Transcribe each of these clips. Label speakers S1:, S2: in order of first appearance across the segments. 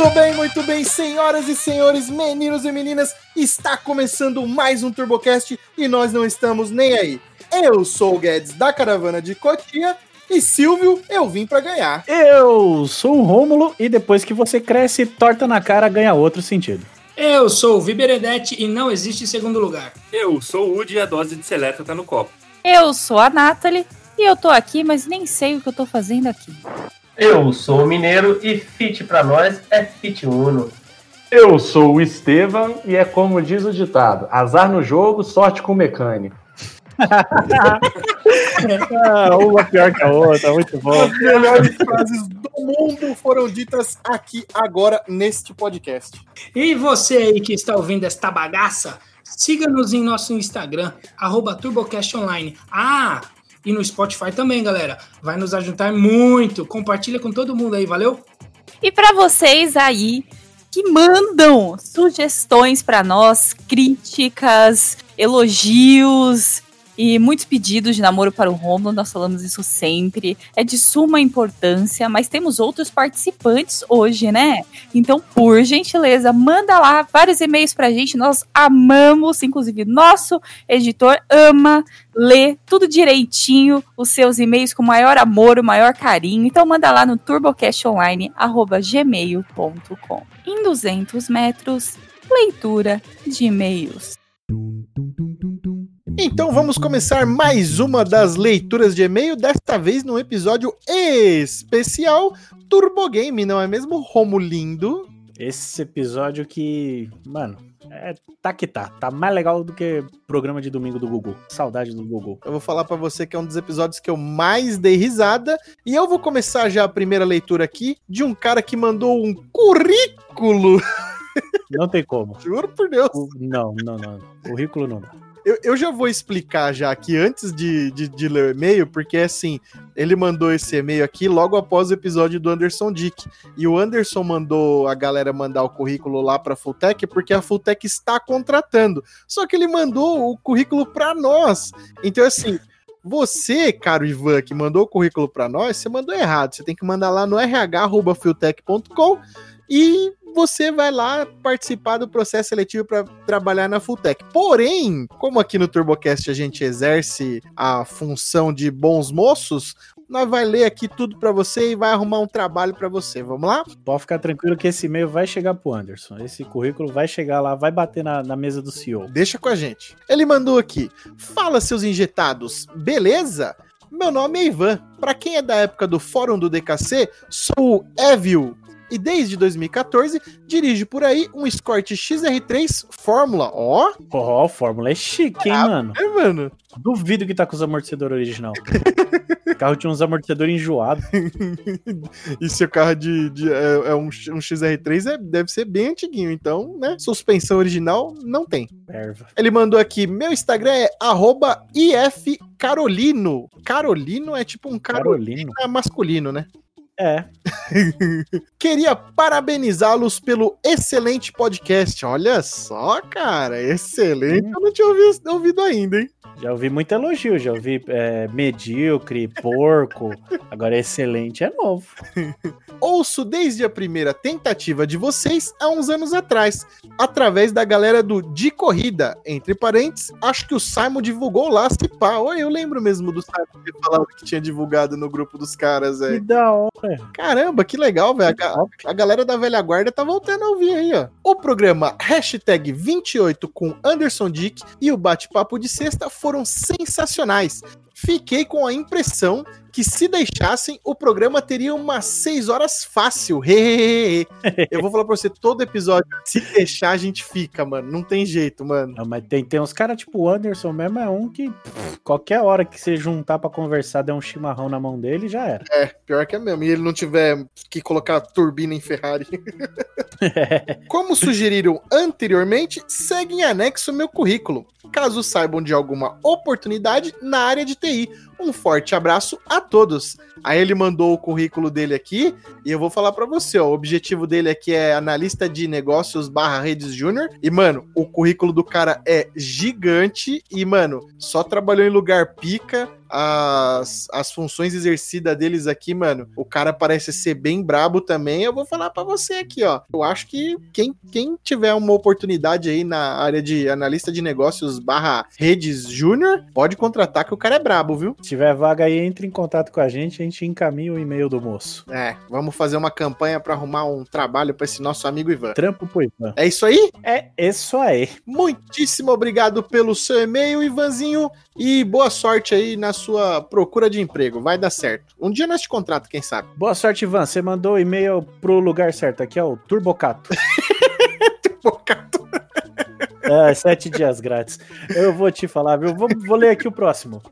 S1: Muito bem, muito bem, senhoras e senhores, meninos e meninas, está começando mais um TurboCast e nós não estamos nem aí. Eu sou o Guedes da Caravana de Cotia e Silvio, eu vim para ganhar.
S2: Eu sou o Rômulo e depois que você cresce, torta na cara ganha outro sentido.
S3: Eu sou o Viberedete e não existe segundo lugar.
S4: Eu sou o Woody e a dose de seleta tá no copo.
S5: Eu sou a Nathalie e eu tô aqui, mas nem sei o que eu tô fazendo aqui.
S6: Eu sou o Mineiro e fit pra nós é fit uno.
S7: Eu sou o Estevam e é como diz o ditado: azar no jogo, sorte com o mecânico.
S2: ah, uma pior que a outra, muito bom.
S1: As melhores frases do mundo foram ditas aqui agora neste podcast.
S3: E você aí que está ouvindo esta bagaça, siga-nos em nosso Instagram, arroba TurboCastOnline. Ah, e no Spotify também, galera. Vai nos ajudar muito. Compartilha com todo mundo aí, valeu?
S5: E para vocês aí que mandam sugestões para nós, críticas, elogios, e muitos pedidos de namoro para o Romulo, nós falamos isso sempre. É de suma importância, mas temos outros participantes hoje, né? Então, por gentileza, manda lá vários e-mails para a gente. Nós amamos, inclusive, nosso editor ama ler tudo direitinho, os seus e-mails com o maior amor, o maior carinho. Então, manda lá no turbocastonline.gmail.com. Em 200 metros, leitura de e-mails.
S1: Então vamos começar mais uma das leituras de e-mail, desta vez num episódio especial Turbo Game, não é mesmo, Romulindo?
S2: Esse episódio que, mano, é, tá que tá. Tá mais legal do que programa de domingo do Google. Saudade do Google.
S1: Eu vou falar para você que é um dos episódios que eu mais dei risada. E eu vou começar já a primeira leitura aqui de um cara que mandou um currículo.
S2: Não tem como.
S1: Juro por Deus.
S2: Não, não, não. Currículo não dá.
S1: Eu, eu, já vou explicar já aqui antes de, de, de, ler o e-mail, porque assim, ele mandou esse e-mail aqui logo após o episódio do Anderson Dick. E o Anderson mandou a galera mandar o currículo lá para a Fulltech, porque a Fulltech está contratando. Só que ele mandou o currículo para nós. Então, assim, você, caro Ivan, que mandou o currículo para nós, você mandou errado. Você tem que mandar lá no rh.fulltech.com e você vai lá participar do processo seletivo para trabalhar na Fulltech. Porém, como aqui no TurboCast a gente exerce a função de bons moços, nós vai ler aqui tudo para você e vai arrumar um trabalho para você. Vamos lá?
S2: Pode ficar tranquilo que esse e-mail vai chegar pro Anderson. Esse currículo vai chegar lá, vai bater na, na mesa do CEO.
S1: Deixa com a gente. Ele mandou aqui: Fala, seus injetados, beleza? Meu nome é Ivan. Para quem é da época do Fórum do DKC, sou o Evil, e desde 2014 dirige por aí um Escort XR3 Fórmula. Ó!
S2: Ó, oh, Fórmula é chique, hein, ah, mano?
S1: É, mano.
S2: Duvido que tá com os amortecedores original. o carro tinha uns amortecedores enjoados.
S1: e se o carro de, de é, é, um, um XR3, é, deve ser bem antiguinho. Então, né? Suspensão original não tem.
S2: Erva.
S1: Ele mandou aqui: meu Instagram é ifcarolino. Carolino é tipo um Carolino. É masculino, né?
S2: É.
S1: Queria parabenizá-los pelo excelente podcast. Olha só, cara, excelente. Eu não tinha ouvido, ouvido ainda, hein?
S2: Já ouvi muito elogio, já ouvi é, medíocre, porco. Agora excelente é novo.
S1: Ouço desde a primeira tentativa de vocês há uns anos atrás, através da galera do De Corrida. Entre parênteses, acho que o Simon divulgou lá, se pá. Eu lembro mesmo do Simon ter falado que tinha divulgado no grupo dos caras, velho.
S2: Que da hora.
S1: Caramba, que legal, velho. A, a, galera da velha guarda tá voltando a ouvir aí, ó. O programa hashtag 28 com Anderson Dick e o bate-papo de sexta foram sensacionais. Fiquei com a impressão que se deixassem, o programa teria umas 6 horas fácil. Eu vou falar pra você, todo episódio, se deixar, a gente fica, mano. Não tem jeito, mano.
S2: Não, mas tem, tem uns caras tipo o Anderson mesmo, é um que pff, qualquer hora que você juntar para conversar, der um chimarrão na mão dele, já era.
S1: É, pior que é mesmo. E ele não tiver que colocar turbina em Ferrari. Como sugeriram anteriormente, segue em anexo meu currículo. Caso saibam de alguma oportunidade na área de TI aí um forte abraço a todos. Aí ele mandou o currículo dele aqui e eu vou falar para você, ó, o objetivo dele aqui é analista de negócios barra redes júnior e, mano, o currículo do cara é gigante e, mano, só trabalhou em lugar pica, as, as funções exercidas deles aqui, mano, o cara parece ser bem brabo também. Eu vou falar pra você aqui, ó. Eu acho que quem, quem tiver uma oportunidade aí na área de analista de negócios barra redes júnior, pode contratar que o cara é brabo, viu?
S2: Se tiver vaga aí, entre em contato com a gente, a gente encaminha o e-mail do moço.
S1: É, vamos fazer uma campanha pra arrumar um trabalho pra esse nosso amigo Ivan.
S2: Trampo pro Ivan.
S1: É isso aí?
S2: É isso aí.
S1: Muitíssimo obrigado pelo seu e-mail, Ivanzinho, e boa sorte aí na sua procura de emprego. Vai dar certo. Um dia nós te contrato, quem sabe.
S2: Boa sorte, Ivan. Você mandou o e-mail pro lugar certo. Aqui é o Turbocato. É, sete dias grátis. Eu vou te falar, viu? Vou, vou ler aqui o próximo.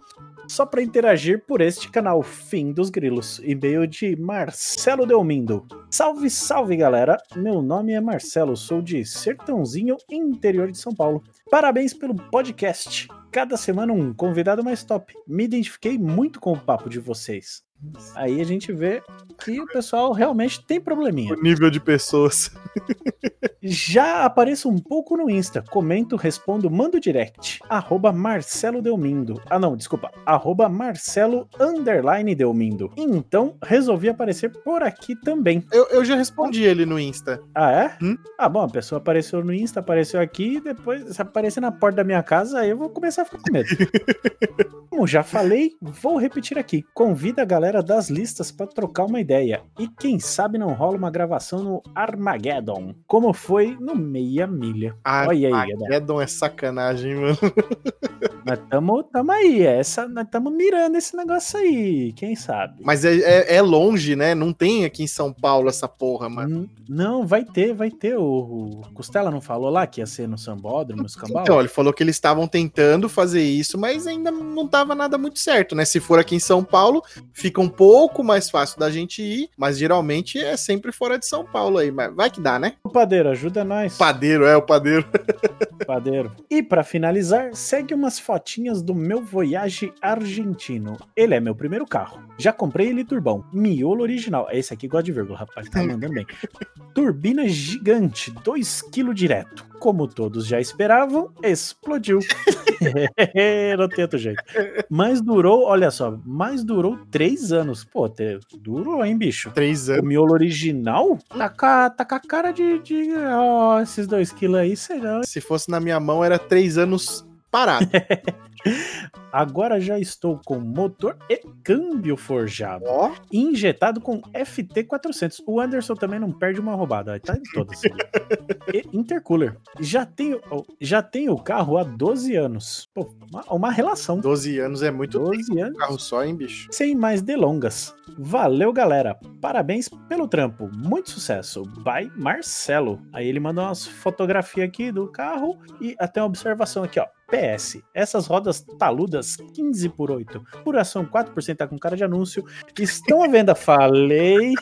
S2: Só para interagir por este canal, Fim dos Grilos, e-mail de Marcelo Delmindo. Salve, salve galera! Meu nome é Marcelo, sou de Sertãozinho, interior de São Paulo. Parabéns pelo podcast. Cada semana um convidado mais top. Me identifiquei muito com o papo de vocês. Aí a gente vê que o pessoal realmente tem probleminha.
S1: O nível de pessoas.
S2: Já apareço um pouco no Insta, comento, respondo, mando direct. Arroba Marcelo Delmindo. Ah não, desculpa. Arroba Marcelo Underline Delmindo. Então, resolvi aparecer por aqui também.
S1: Eu, eu já respondi ele no Insta.
S2: Ah, é?
S1: Hum?
S2: Ah, bom, a pessoa apareceu no Insta, apareceu aqui, depois se aparecer na porta da minha casa, aí eu vou começar a ficar com medo. Como já falei, vou repetir aqui. Convida a galera das listas para trocar uma ideia. E quem sabe não rola uma gravação no Armageddon, como foi no Meia Milha. Olha aí.
S1: Armageddon é sacanagem, mano.
S2: Nós tamo, tamo aí, essa, nós estamos mirando esse negócio aí, quem sabe?
S1: Mas é, é, é longe, né? Não tem aqui em São Paulo essa porra, mano.
S2: N- Não, vai ter, vai ter. O, o Costela não falou lá que ia ser no Sambódromo, no Escambau?
S1: Então, ele falou que eles estavam tentando fazer isso, mas ainda não tava nada muito certo, né? Se for aqui em São Paulo, fica um pouco mais fácil da gente ir, mas geralmente é sempre fora de São Paulo aí. Mas vai que dá, né?
S2: O padeiro, ajuda nós.
S1: Padeiro, é o padeiro.
S2: Padeiro. E pra finalizar, segue umas fotinhas do meu Voyage argentino. Ele é meu primeiro carro. Já comprei ele turbão. Miolo original. Esse aqui gosta de vírgula, rapaz. Tá mandando bem. Turbina gigante, 2 kg direto. Como todos já esperavam, explodiu. Não tem outro jeito. Mas durou, olha só, mas durou 3 anos. Pô, te- durou, hein, bicho?
S1: Três
S2: O
S1: anos.
S2: miolo original tá com a, tá com a cara de. de ó, esses 2 kg aí, será?
S1: Se fosse na minha mão, era três anos parado.
S2: Agora já estou com motor e câmbio forjado.
S1: Ó,
S2: Injetado com FT400. O Anderson também não perde uma roubada. Tá em todas. e intercooler. Já tenho, oh, já tenho o carro há 12 anos. Pô, uma, uma relação.
S1: 12 anos é muito tempo.
S2: 12 anos.
S1: Carro só, hein, bicho?
S2: Sem mais delongas. Valeu, galera. Parabéns pelo trampo. Muito sucesso. By Marcelo. Aí ele mandou umas fotografias aqui do carro e até uma observação aqui, ó. PS, essas rodas taludas 15 por 8, duração 4% tá com cara de anúncio, estão à venda. Falei.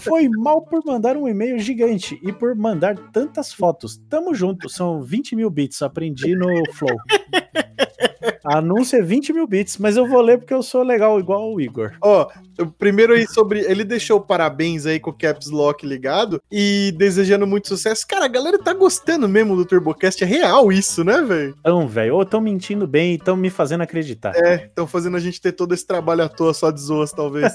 S2: Foi mal por mandar um e-mail gigante e por mandar tantas fotos. Tamo junto, são 20 mil bits, aprendi no Flow. Anúncio é 20 mil bits, mas eu vou ler porque eu sou legal igual o Igor.
S1: Ó, o primeiro aí sobre. Ele deixou parabéns aí com o Caps Lock ligado e desejando muito sucesso. Cara, a galera tá gostando mesmo do TurboCast. É real isso, né, velho?
S2: Então, velho, ou tão mentindo bem e tão me fazendo acreditar.
S1: É, estão fazendo a gente ter todo esse trabalho à toa só de zoas, talvez.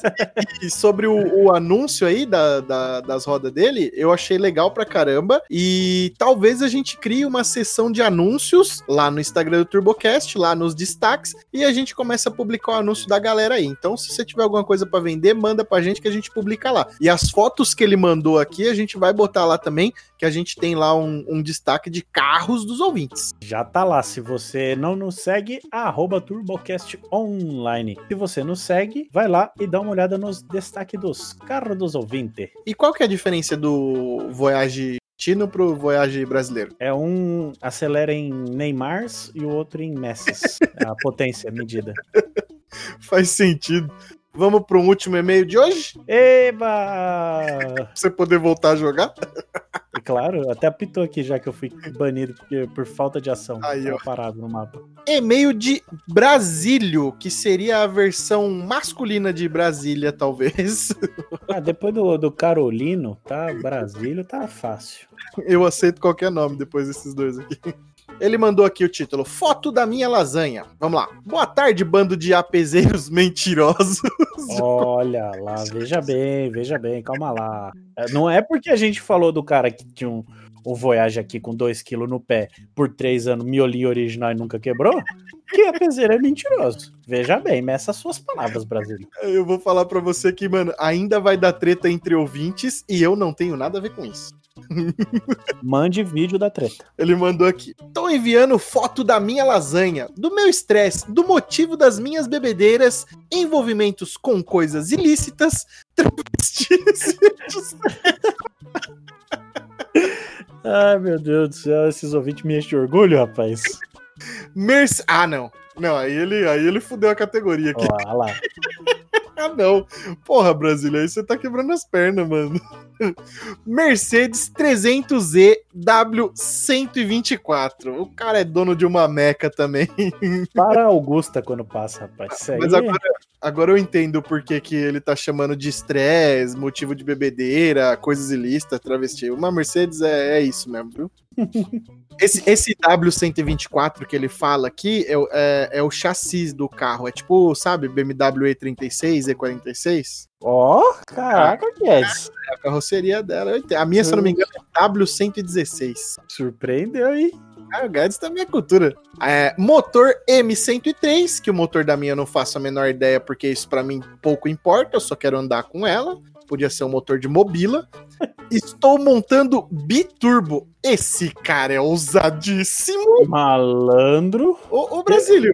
S1: e, e sobre o, o anúncio aí da, da- das rodas dele, eu achei legal pra caramba. E talvez a gente crie uma sessão de anúncios lá no Instagram do TurboCast, lá nos destaques, e a gente começa a publicar o anúncio da galera aí. Então, se você tiver alguma coisa pra vender, manda pra gente que a gente publica lá. E as fotos que ele mandou aqui, a gente vai botar lá também, que a gente tem lá um, um destaque de carros dos ouvintes.
S2: Já tá lá. Se você não nos segue, arroba TurboCast Online. Se você nos segue, vai lá e dá uma olhada nos destaques dos carros dos ouvintes.
S1: E qual que é a diferença do Voyage Tino pro Voyage brasileiro?
S2: É um acelera em Neymars e o outro em Messis. É a potência medida.
S1: Faz sentido. Vamos para um último e-mail de hoje?
S2: Eba!
S1: Pra você poder voltar a jogar?
S2: E claro, até apitou aqui já que eu fui banido porque, por falta de ação.
S1: Aí, ó.
S2: parado no mapa.
S1: E-mail de Brasílio, que seria a versão masculina de Brasília, talvez.
S2: Ah, depois do, do Carolino, tá? Brasília tá fácil.
S1: Eu aceito qualquer nome depois desses dois aqui. Ele mandou aqui o título: Foto da minha lasanha. Vamos lá. Boa tarde, bando de apezeiros mentirosos.
S2: Olha lá, veja bem, veja bem, calma lá. É, Não é porque a gente falou do cara que tinha um, um Voyage aqui com 2kg no pé por 3 anos, miolinho original e nunca quebrou, que a peseira é mentiroso. Veja bem, meça as suas palavras, Brasil.
S1: Eu vou falar pra você que, mano, ainda vai dar treta entre ouvintes e eu não tenho nada a ver com isso.
S2: Mande vídeo da treta.
S1: Ele mandou aqui. Tô enviando foto da minha lasanha, do meu estresse, do motivo das minhas bebedeiras, envolvimentos com coisas ilícitas, travestis.
S2: Ai, meu Deus do céu, esses ouvintes me enchem de orgulho, rapaz.
S1: Merce... Ah, não. Não, aí ele, aí ele fudeu a categoria aqui.
S2: Olha lá.
S1: Ah, não. Porra, Brasília, aí você tá quebrando as pernas, mano. Mercedes 300Z W124. O cara é dono de uma meca também.
S2: Para Augusta quando passa, rapaz. Isso aí
S1: Mas agora, agora eu entendo por que, que ele tá chamando de estresse, motivo de bebedeira, coisas ilícitas, travesti. Uma Mercedes é, é isso mesmo, viu? Esse, esse W124 que ele fala aqui é, o- é, é o chassi do carro. É tipo, sabe, BMW E36, E46?
S2: Ó, caraca, Guedes.
S1: É a carroceria dela. A minha, se eu não me engano, é W116.
S2: Surpreendeu aí.
S1: Ah, o Guedes da minha cultura. É, motor M103, que o motor da minha eu não faço a menor ideia, porque isso pra mim pouco importa, eu só quero andar com ela. Podia ser um motor de mobila. Estou montando biturbo. Esse cara é ousadíssimo.
S2: Malandro.
S1: Ô, ô Brasílio,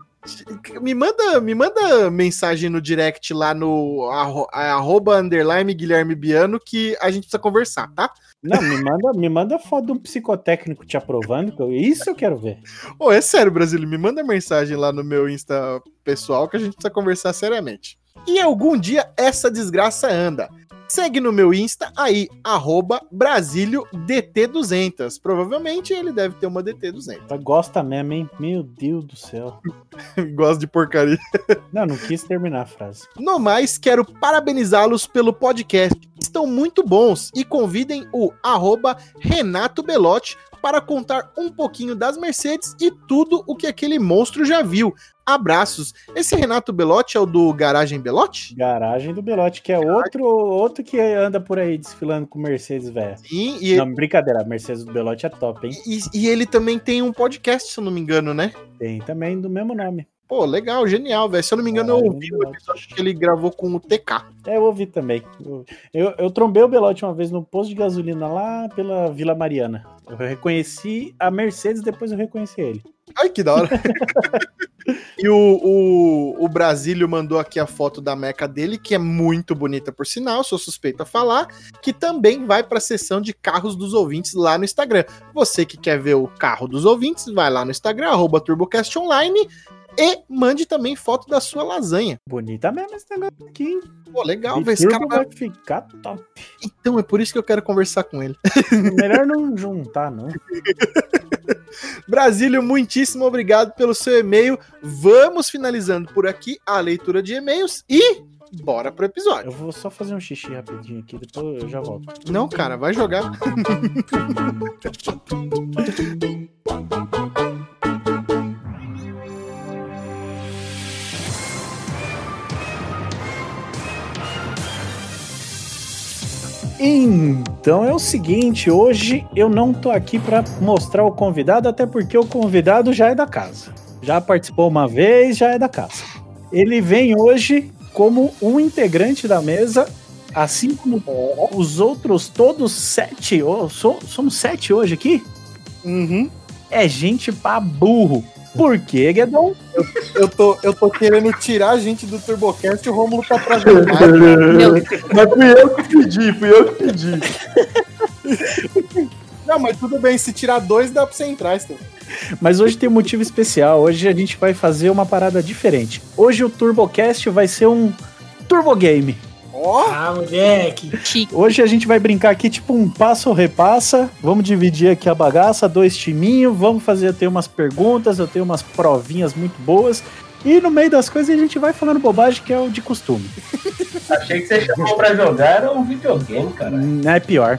S1: me manda, me manda mensagem no direct lá no arro- arroba underline Guilherme Biano que a gente precisa conversar, tá?
S2: Não, me manda, me manda foto de um psicotécnico te aprovando. que eu- Isso eu quero ver.
S1: Ô, é sério, Brasílio, me manda mensagem lá no meu Insta pessoal que a gente precisa conversar seriamente. E algum dia essa desgraça anda. Segue no meu Insta aí, arroba BrasílioDT200. Provavelmente ele deve ter uma DT200.
S2: Gosta mesmo, hein? Meu Deus do céu.
S1: Gosto de porcaria.
S2: Não, não quis terminar a frase.
S1: No mais, quero parabenizá-los pelo podcast. Estão muito bons e convidem o arroba Renato Belotti para contar um pouquinho das Mercedes e tudo o que aquele monstro já viu. Abraços. Esse Renato Belotti é o do Garagem Belotti?
S2: Garagem do Belote, que é outro, outro que anda por aí desfilando com Mercedes, velho.
S1: Sim, e,
S2: Não, brincadeira, Mercedes do Belote é top, hein?
S1: e, e ele também tem um podcast, se eu não me engano, né?
S2: Tem também do mesmo nome.
S1: Pô, legal, genial, velho. Se eu não me engano, eu
S2: Garagem
S1: ouvi o episódio que ele gravou com o TK.
S2: É, eu ouvi também. Eu, eu, eu trombei o Belote uma vez no posto de gasolina lá pela Vila Mariana. Eu reconheci a Mercedes, depois eu reconheci ele.
S1: Ai, que da hora. e o, o, o Brasílio mandou aqui a foto da meca dele, que é muito bonita, por sinal, sou suspeito a falar, que também vai para a seção de carros dos ouvintes lá no Instagram. Você que quer ver o carro dos ouvintes, vai lá no Instagram, arroba TurboCast Online, e mande também foto da sua lasanha.
S2: Bonita mesmo esse negócio aqui, hein?
S1: Pô, legal, velho. Esse cara vai...
S2: vai ficar top.
S1: Então, é por isso que eu quero conversar com ele.
S2: Melhor não juntar, não.
S1: Brasílio, muitíssimo obrigado pelo seu e-mail. Vamos finalizando por aqui a leitura de e-mails e bora pro episódio.
S2: Eu vou só fazer um xixi rapidinho aqui, depois eu já volto.
S1: Não, cara, vai jogar.
S2: Então é o seguinte, hoje eu não tô aqui para mostrar o convidado, até porque o convidado já é da casa. Já participou uma vez, já é da casa. Ele vem hoje como um integrante da mesa, assim como os outros todos sete. Oh, so- somos sete hoje aqui?
S1: Uhum.
S2: É gente pra burro. Por quê, Guedon?
S1: Eu tô, eu tô querendo tirar a gente do TurboCast e o Romulo tá pra
S5: Meu
S7: Mas fui eu que pedi, fui eu que pedi.
S1: Não, mas tudo bem, se tirar dois dá pra você entrar, Estevão.
S2: Mas hoje tem um motivo especial. Hoje a gente vai fazer uma parada diferente. Hoje o TurboCast vai ser um Turbo Game.
S1: Ó,
S3: Ah, moleque.
S2: Hoje a gente vai brincar aqui tipo um passo ou repassa. Vamos dividir aqui a bagaça, dois timinhos. Vamos fazer, eu tenho umas perguntas, eu tenho umas provinhas muito boas. E no meio das coisas a gente vai falando bobagem, que é o de costume.
S6: Achei que você chamou pra jogar era um videogame, cara.
S2: Não é pior.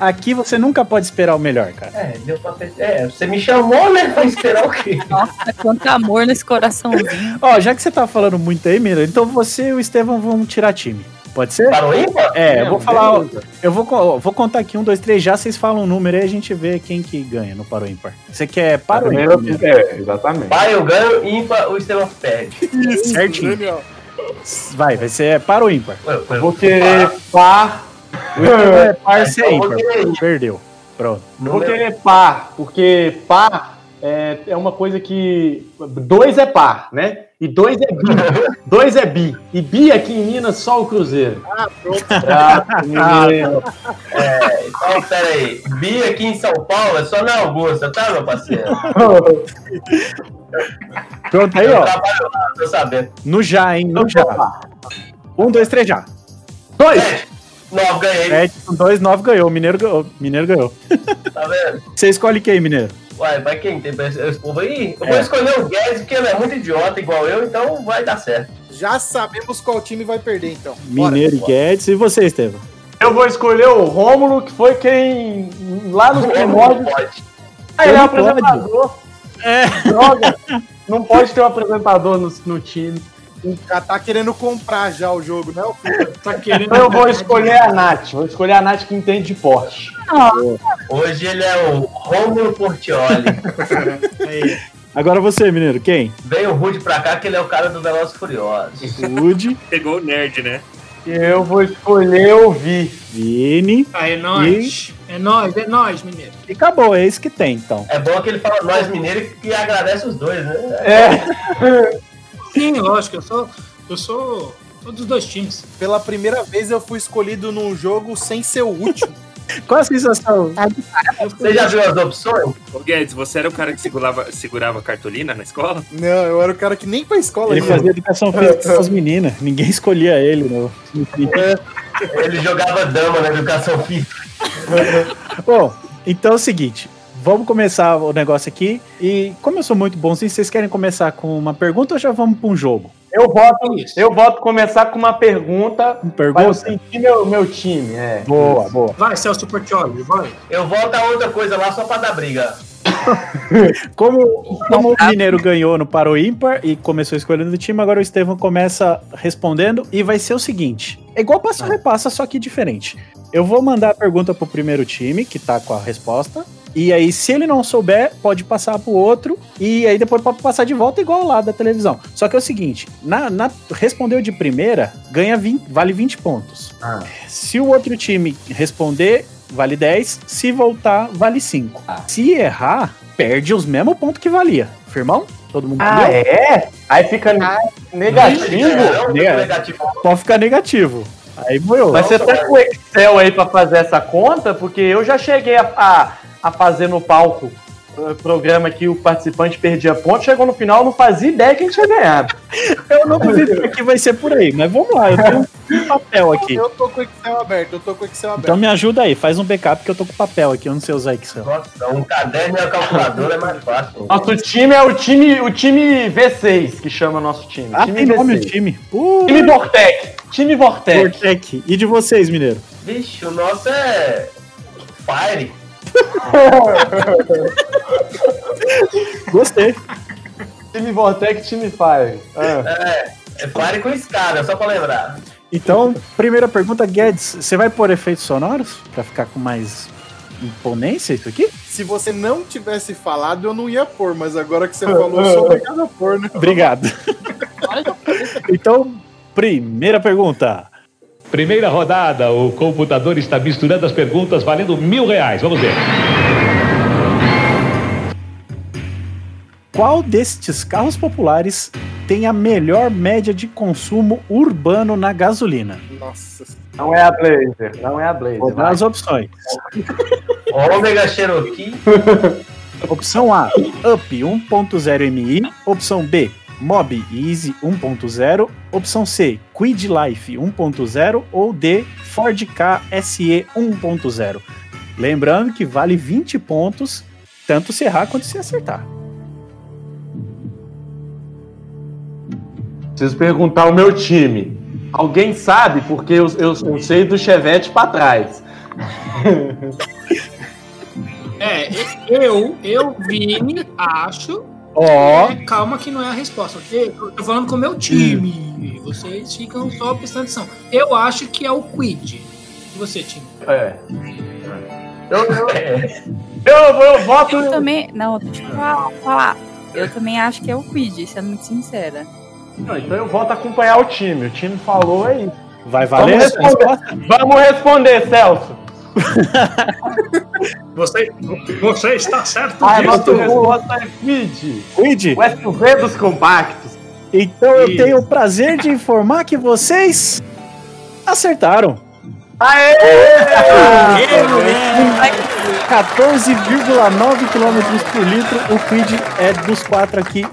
S2: Aqui você nunca pode esperar o melhor, cara.
S6: É, deu pra ter... É, você me chamou, né? Pra esperar o quê?
S5: Nossa, quanto amor nesse coraçãozinho.
S2: Ó, já que você tá falando muito aí, Mira, então você e o Estevão vão tirar time. Pode ser?
S6: Parou ímpar?
S2: É, eu vou falar.
S6: beleza.
S2: Eu vou, vou contar aqui um, dois, três já, vocês falam um número aí a gente vê quem que ganha no Paro Ímpar. Você quer Paro
S7: Primeiro,
S2: Ímpar? né?
S7: é, exatamente.
S6: Pai, eu ganho, ímpar, o Estevão perde.
S1: Isso,
S2: Certinho.
S1: genial.
S2: Vai, vai ser Paro Ímpar.
S6: Eu, eu,
S7: Vou querer par.
S2: O é par,
S6: vou
S2: ímpar. Perdeu. Pronto.
S7: Vou
S6: Número-
S7: querer par, porque par é, é uma coisa que. Dois é par, né? E dois é bi. dois é bi. E bi aqui em Minas só o Cruzeiro.
S1: Ah, pronto.
S7: Ah.
S6: É, então, pera aí. Bi aqui em São Paulo é só na Augusta, tá, meu parceiro?
S2: Pronto aí,
S6: eu
S2: ó.
S6: trabalho lá, tô sabendo.
S2: No já, hein? No já. Um, dois, três já.
S7: Dois!
S6: Sete, nove, ganhei,
S2: Sete com dois, nove ganhou. Mineiro ganhou. Mineiro ganhou.
S6: tá vendo?
S2: Você escolhe quem, Mineiro?
S6: Uai, vai quem? Tem esse povo aí? Eu vou
S2: É.
S6: escolher o Guedes, porque ele é muito idiota, igual eu, então vai dar certo.
S1: Já sabemos qual time vai perder, então. Bora.
S2: Mineiro e Guedes. E você, Estevão?
S7: Eu vou escolher o Rômulo, que foi quem. Lá nos
S6: Não
S7: primórdios.
S6: pode.
S7: Ah, ele é um apresentador.
S2: É.
S7: Droga. Não pode ter um apresentador no, no time.
S1: Já tá querendo comprar já o jogo, né?
S3: Tá querendo.
S7: Então eu vou escolher a Nath. Vou escolher a Nath que entende de Porsche.
S6: Hoje ele é o Rômulo Portioli.
S3: Aí.
S2: Agora você, Mineiro. Quem?
S6: Veio o Rude pra cá, que ele é o cara do Velozes e Furiosos.
S2: Woody,
S4: Pegou o nerd, né?
S7: Eu vou escolher o Vi.
S2: Vini.
S3: Ah, é nóis. É nóis, é nóis, mineiro.
S2: E acabou, é esse que tem, então.
S6: É bom que ele fala nós mineiros que agradece os dois, né?
S7: É.
S3: Sim, lógico, eu sou. Eu sou. Sou dos dois times.
S1: Pela primeira vez eu fui escolhido num jogo sem ser o último.
S2: Qual a sensação?
S6: Você já viu as opções?
S4: Ô Guedes, você era o cara que segurava, segurava cartolina na escola?
S1: Não, eu era o cara que nem pra escola
S2: Ele
S1: ia.
S2: fazia educação física com as meninas. Ninguém escolhia ele. No...
S6: Ele jogava dama na educação física.
S2: Bom, então é o seguinte. Vamos começar o negócio aqui. E como eu sou muito bonzinho, vocês querem começar com uma pergunta ou já vamos para um jogo?
S7: Eu voto,
S3: Isso.
S7: eu voto começar com uma pergunta
S2: Uma
S7: para eu
S2: pergunta?
S7: sentir meu, meu time. É.
S2: Boa, boa.
S3: Vai, Celso Portioli, vai.
S6: Eu volto a outra coisa lá só pra dar briga.
S2: Como, como o Mineiro ganhou no Paro Ímpar e começou escolhendo o time, agora o Estevão começa respondendo e vai ser o seguinte: é igual passa ou repassa, só que diferente. Eu vou mandar a pergunta pro primeiro time, que tá com a resposta. E aí, se ele não souber, pode passar pro outro. E aí depois pode passar de volta igual lá da televisão. Só que é o seguinte: na, na- respondeu de primeira, ganha 20, vale 20 pontos.
S6: Ah.
S2: Se o outro time responder, vale 10. Se voltar, vale 5. Se errar, perde os mesmos pontos que valia. Firmão? Todo mundo
S7: Ah,
S2: entendeu?
S7: é? Aí fica negativo.
S6: Não,
S2: Nega-
S6: negativo.
S2: Pode ficar negativo. Aí moiou.
S7: Mas você tá com o Excel aí pra fazer essa conta? Porque eu já cheguei a, a, a fazer no palco programa que o participante perdia ponto, chegou no final, não fazia ideia quem tinha ganhado.
S2: Eu não duvido que vai ser por aí, mas vamos lá, eu tenho um papel aqui.
S1: Eu tô com o Excel aberto, eu tô com o Excel aberto.
S2: Então me ajuda aí, faz um backup que eu tô com papel aqui, eu não sei usar Excel.
S6: Nossa, um caderno e a calculadora é mais fácil.
S7: Nosso time é o time, o time V6, que chama nosso time.
S2: Ah,
S7: time
S2: tem nome o
S7: V6.
S2: time. Uh,
S7: Time Vortec. Time Vortec.
S2: Vortec. E de vocês, Mineiro?
S6: Vixe, o nosso é. Fire.
S2: Gostei.
S7: Time Vortec, time Fire. Ah.
S6: É, é Fire com escada, só pra lembrar.
S2: Então, primeira pergunta, Guedes, você vai pôr efeitos sonoros pra ficar com mais imponência isso aqui?
S1: Se você não tivesse falado, eu não ia pôr, mas agora que você falou, eu sou obrigado a pôr, né?
S2: Obrigado. então, primeira pergunta.
S8: Primeira rodada, o computador está misturando as perguntas valendo mil reais. Vamos ver.
S2: Qual destes carros populares tem a melhor média de consumo urbano na gasolina?
S1: Nossa.
S7: Não é a Blazer, não é a Blazer.
S2: Vou dar as opções.
S6: Ômega Cherokee.
S2: Opção A, Up 1.0 MI. Opção B, Mob Easy 1.0. Opção C, Quid Life 1.0. Ou D, Ford K SE 1.0. Lembrando que vale 20 pontos, tanto se errar quanto se acertar.
S7: Preciso perguntar o meu time. Alguém sabe, porque eu, eu, eu sei do Chevette pra trás.
S3: É, eu, eu, Vini, acho.
S2: Ó,
S3: É, calma que não é a resposta, ok? Eu tô falando com o meu time. Vocês ficam só prestando atenção. Eu acho que é o Quid. E você, time?
S7: É. Eu, eu, eu, eu voto.
S5: Eu também. Não, deixa eu falar, falar. Eu também acho que é o Quid, sendo muito sincera.
S7: Não, então eu volto a acompanhar o time. O time falou é isso.
S2: vai valer
S7: Vamos responder.
S2: resposta?
S7: Vamos responder, Celso.
S3: Você, você está certo
S7: A
S3: disso.
S7: nossa voto é Quid.
S2: Quid?
S7: O SUV dos compactos.
S2: Então eu tenho o prazer de informar que vocês acertaram.
S7: Aê!
S2: 14,9 km por litro. O Quid é dos quatro aqui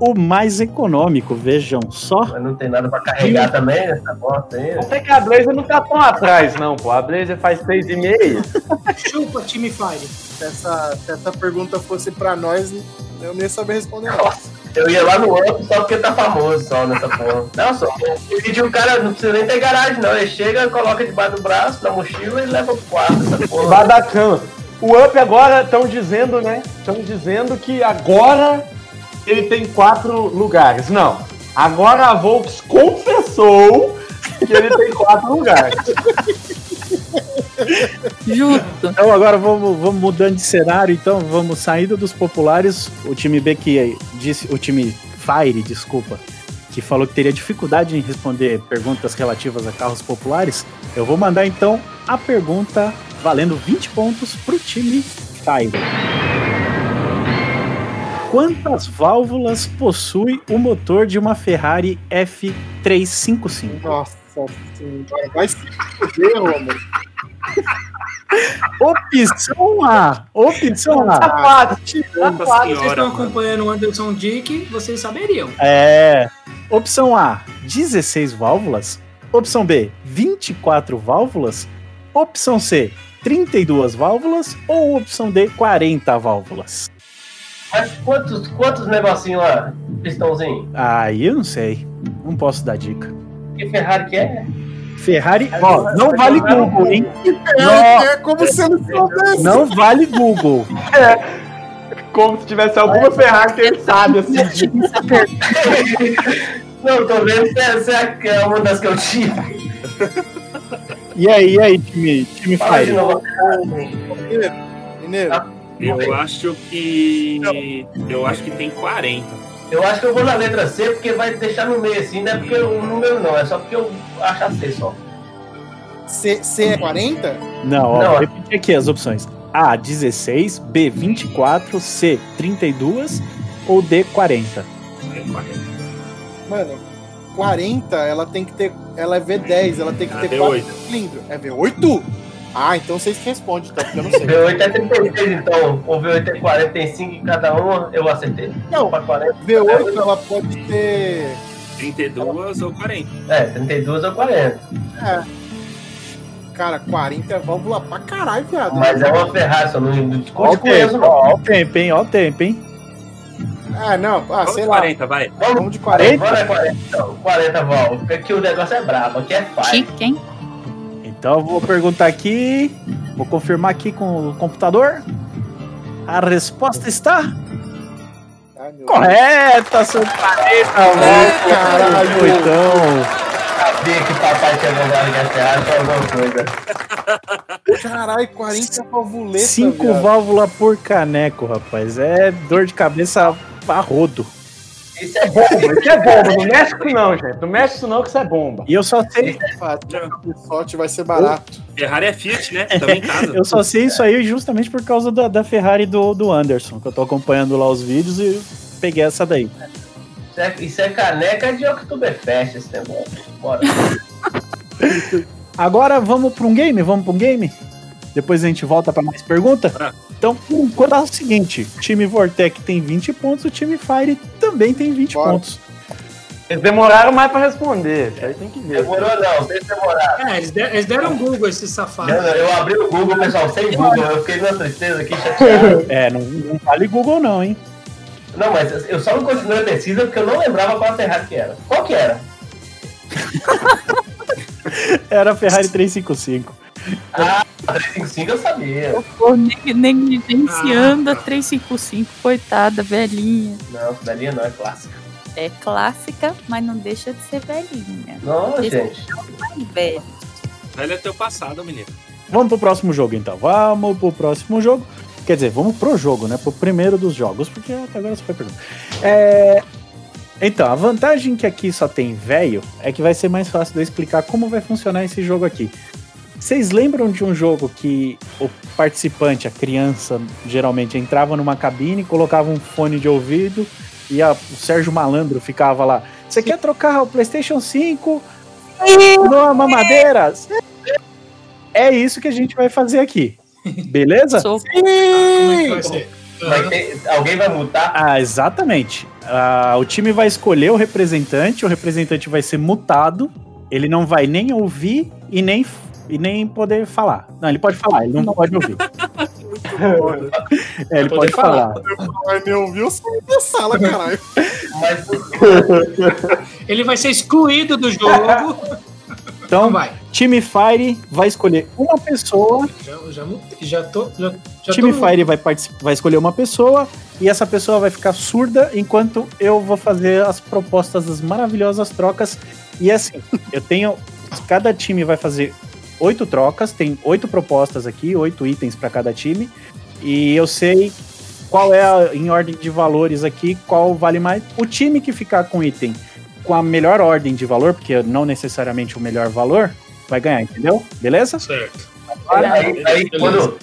S2: o mais econômico, vejam só.
S6: Mas não tem nada pra carregar também nessa moto aí.
S7: Até que a Blazer não tá tão atrás, não, pô. A Blazer faz 6,5.
S3: Chupa, time Fire.
S1: Se essa, se essa pergunta fosse pra nós, eu nem ia saber responder. não.
S6: Eu ia lá no outro só porque tá famoso só nessa porra. Não, só. Eu pedi um cara, não precisa nem ter garagem, não. Ele chega, coloca debaixo do braço, na mochila e leva pro quarto essa porra.
S7: Vai da cama. O Up agora estão dizendo, né? Estão dizendo que agora ele tem quatro lugares. Não. Agora a Volks confessou que ele tem quatro lugares.
S5: Justo.
S2: Então agora vamos, vamos mudando de cenário, então vamos saindo dos populares. O time B que disse, o time Fire, desculpa, que falou que teria dificuldade em responder perguntas relativas a carros populares. Eu vou mandar então a pergunta valendo 20 pontos pro time Fire. Quantas válvulas possui o motor de uma Ferrari F355?
S1: Nossa senhora, vai se fuder, Romulo.
S2: Opção A. Opção A.
S7: Tá fácil. Tá
S4: Nossa
S7: fácil.
S3: Vocês estão acompanhando o Anderson Dick, vocês saberiam.
S2: É. Opção A, 16 válvulas. Opção B, 24 válvulas. Opção C, 32 válvulas. Ou opção D, 40 válvulas.
S6: Mas quantos, quantos negocinhos lá, pistãozinho?
S2: Aí eu não sei. Não posso dar dica.
S6: Que Ferrari que é?
S2: Ferrari, ó, não vale Google, hein?
S1: É, é como se ele soubesse.
S2: Não vale Google.
S7: Como se tivesse alguma Ferrari que ele sabe, assim. de-
S6: Não, tô vendo se é, se é- é uma das que eu tive.
S2: E aí, e aí, time, time Fire?
S1: Mineiro, Mineiro,
S4: Eu acho que. Eu acho que tem 40.
S6: Eu acho que eu vou na letra C porque vai deixar no meio assim, não é porque o número não, é só porque eu acho a C só.
S1: C, C é 40?
S2: Não, ó,
S6: Não,
S2: vou repetir aqui as opções. A, 16, B, 24, C, 32 ou D, 40.
S4: Tem 40.
S1: Mano, 40, ela tem que ter. Ela é V10, ela tem que
S4: Ah,
S1: ter
S4: V8.
S1: 4 cilindros. É V8? Ah, então vocês que respondem, então, porque eu não sei.
S6: V8 é 36 então, ou V8 é 45 em cada uma, eu acertei.
S1: Não,
S6: Pra 40.
S1: V8 ela pode ter.
S4: 32 ou 40.
S6: É, 32 ou 40.
S1: É. Cara, 40 é válvula pra caralho, viado.
S6: Mas é uma Ferrari, só não, não
S2: Ó o
S6: te conheço
S2: tempo,
S6: não.
S2: ó o tempo, hein? Ó o tempo, hein?
S1: Ah, não, ah,
S4: Vamos
S1: sei
S4: de
S1: lá.
S4: 40, vai.
S1: Vamos de 40.
S6: Bora 40 então, 40 válvulas, porque aqui o negócio é brabo, aqui é fácil.
S5: Chique, hein?
S2: Então eu vou perguntar aqui, vou confirmar aqui com o computador. A resposta está
S1: Ai,
S2: correta, seu 40,
S1: caralho.
S2: Então,
S6: Sabia que papai tinha é Ferrari pra alguma coisa.
S1: Caralho, 40 válvuletas.
S2: 5
S1: viado.
S2: válvulas por caneco, rapaz. É dor de cabeça a rodo.
S6: Isso é bomba.
S7: Isso é bomba. Não mexe com isso não, gente. Não mexe com não, que isso é bomba.
S2: E eu só sei,
S1: Sorte vai ser barato.
S4: Ferrari é Fiat, né? Também em casa.
S2: eu só sei isso aí justamente por causa da, da Ferrari do, do Anderson, que eu tô acompanhando lá os vídeos e peguei essa daí.
S6: Isso é, isso é caneca de Oktoberfest, esse negócio. Bora.
S2: Agora vamos para um game? Vamos para um game? Depois a gente volta para mais pergunta?
S4: Bora.
S2: Então, por enquanto é o seguinte: o time Vortec tem 20 pontos, o time Fire também tem 20
S1: Bora.
S2: pontos.
S7: Eles demoraram mais pra responder. Isso aí tem que ver.
S6: Demorou não, sem demorar.
S3: É, eles, de- eles deram Google, esses
S6: Eu,
S3: safados.
S6: eu abri o Google, pessoal, sem Google. Eu fiquei numa tristeza aqui, chateado.
S2: É, não, não vale Google, não, hein?
S6: Não, mas eu só não continuei a pesquisa porque eu não lembrava qual a Ferrari que era. Qual que era?
S2: Era a Ferrari 355.
S6: 355 eu sabia.
S5: Tô neg- negligenciando a 355, coitada, velhinha.
S6: Não, velhinha não, é clássica.
S5: É clássica, mas não deixa de ser velhinha.
S6: Não,
S5: Esse-
S6: gente.
S5: Ai, velho.
S4: Velho é teu passado, menino.
S2: Vamos pro próximo jogo então. Vamos pro próximo jogo. Quer dizer, vamos pro jogo, né? Pro primeiro dos jogos, porque até agora você foi pergunta. É... Então, a vantagem que aqui só tem velho é que vai ser mais fácil de eu explicar como vai funcionar esse jogo aqui. Vocês lembram de um jogo que o participante, a criança, geralmente entrava numa cabine, colocava um fone de ouvido e a- o Sérgio Malandro ficava lá. Você quer trocar o PlayStation 5 numa mamadeira? É isso que a gente vai fazer aqui. Beleza?
S5: Sou
S3: Como é? Vai
S6: ter- alguém vai mutar?
S2: Ah, exatamente. Ah, o time vai escolher o representante, o representante vai ser mutado, ele não vai nem ouvir e nem, e nem poder falar. Não, ele pode falar, ele não pode ouvir. É, ele
S3: Pode
S2: pode falar.
S1: Vai me ouvir da sala, caralho.
S3: Ele vai ser excluído do jogo.
S2: Então,
S3: vai.
S2: time Fire vai escolher uma pessoa,
S3: Já, já, já tô. Já, já
S2: time
S3: tô-
S2: Fire vai, vai escolher uma pessoa e essa pessoa vai ficar surda enquanto eu vou fazer as propostas das maravilhosas trocas. E assim, eu tenho. Cada time vai fazer oito trocas, tem oito propostas aqui, oito itens para cada time. E eu sei qual é, a- em ordem de valores aqui, qual vale mais. O time que ficar com item com a melhor ordem de valor, porque não necessariamente o melhor valor, vai ganhar, entendeu? Beleza?
S3: Certo.
S6: aí, aí
S3: Beleza.
S6: quando,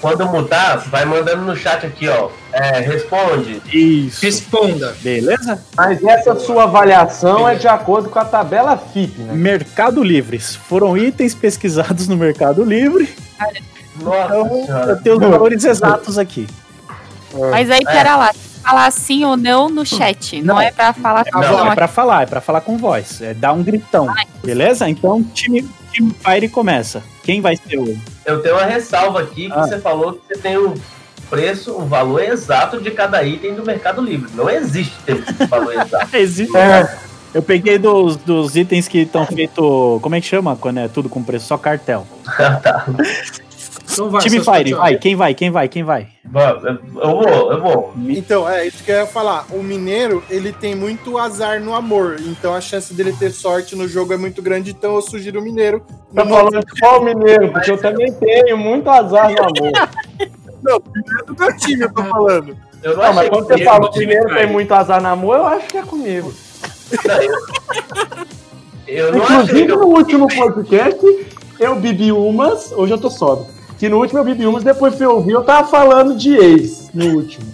S6: quando mutar, vai mandando no chat aqui, ó. É, responde.
S2: Isso.
S3: Responda.
S2: Beleza?
S7: Mas essa sua avaliação é de acordo com a tabela FIP, né?
S2: Mercado Livre. Foram itens pesquisados no Mercado Livre.
S6: Nossa
S2: Então,
S6: senhora.
S2: eu tenho os valores exatos aqui.
S5: Mas aí, pera lá. Falar sim ou não no chat. Não,
S2: Não.
S5: é pra falar
S6: Não,
S2: não é pra falar, é pra falar com voz. É dar um gritão. Beleza? Então, time, time Fire começa. Quem vai ser o.
S6: Eu tenho uma ressalva aqui que
S2: Ah.
S6: você falou que você tem o preço, o valor exato de cada item do Mercado Livre. Não existe ter esse valor exato.
S2: Existe.
S7: É,
S2: Eu peguei dos, dos itens que estão feitos. Como é que chama quando é tudo com preço? Só cartel.
S6: tá.
S3: Então vai,
S2: time Fire, vai. Quem vai? Quem vai? Quem vai?
S6: Eu vou, eu vou.
S1: Então, é isso que eu ia falar. O mineiro, ele tem muito azar no amor. Então a chance dele ter sorte no jogo é muito grande. Então eu sugiro o mineiro.
S7: tá falando de qual mineiro? Porque eu também tenho muito azar no amor.
S1: do meu time, eu tô falando.
S6: Eu não,
S7: Não, mas quando você fala que o mineiro tem muito azar no amor, eu acho que é comigo.
S6: não
S7: Inclusive, no último podcast, eu bebi umas, hoje eu tô sóbrio. Que no último eu bebi umas, depois fui ouvir, eu tava falando de ex no último.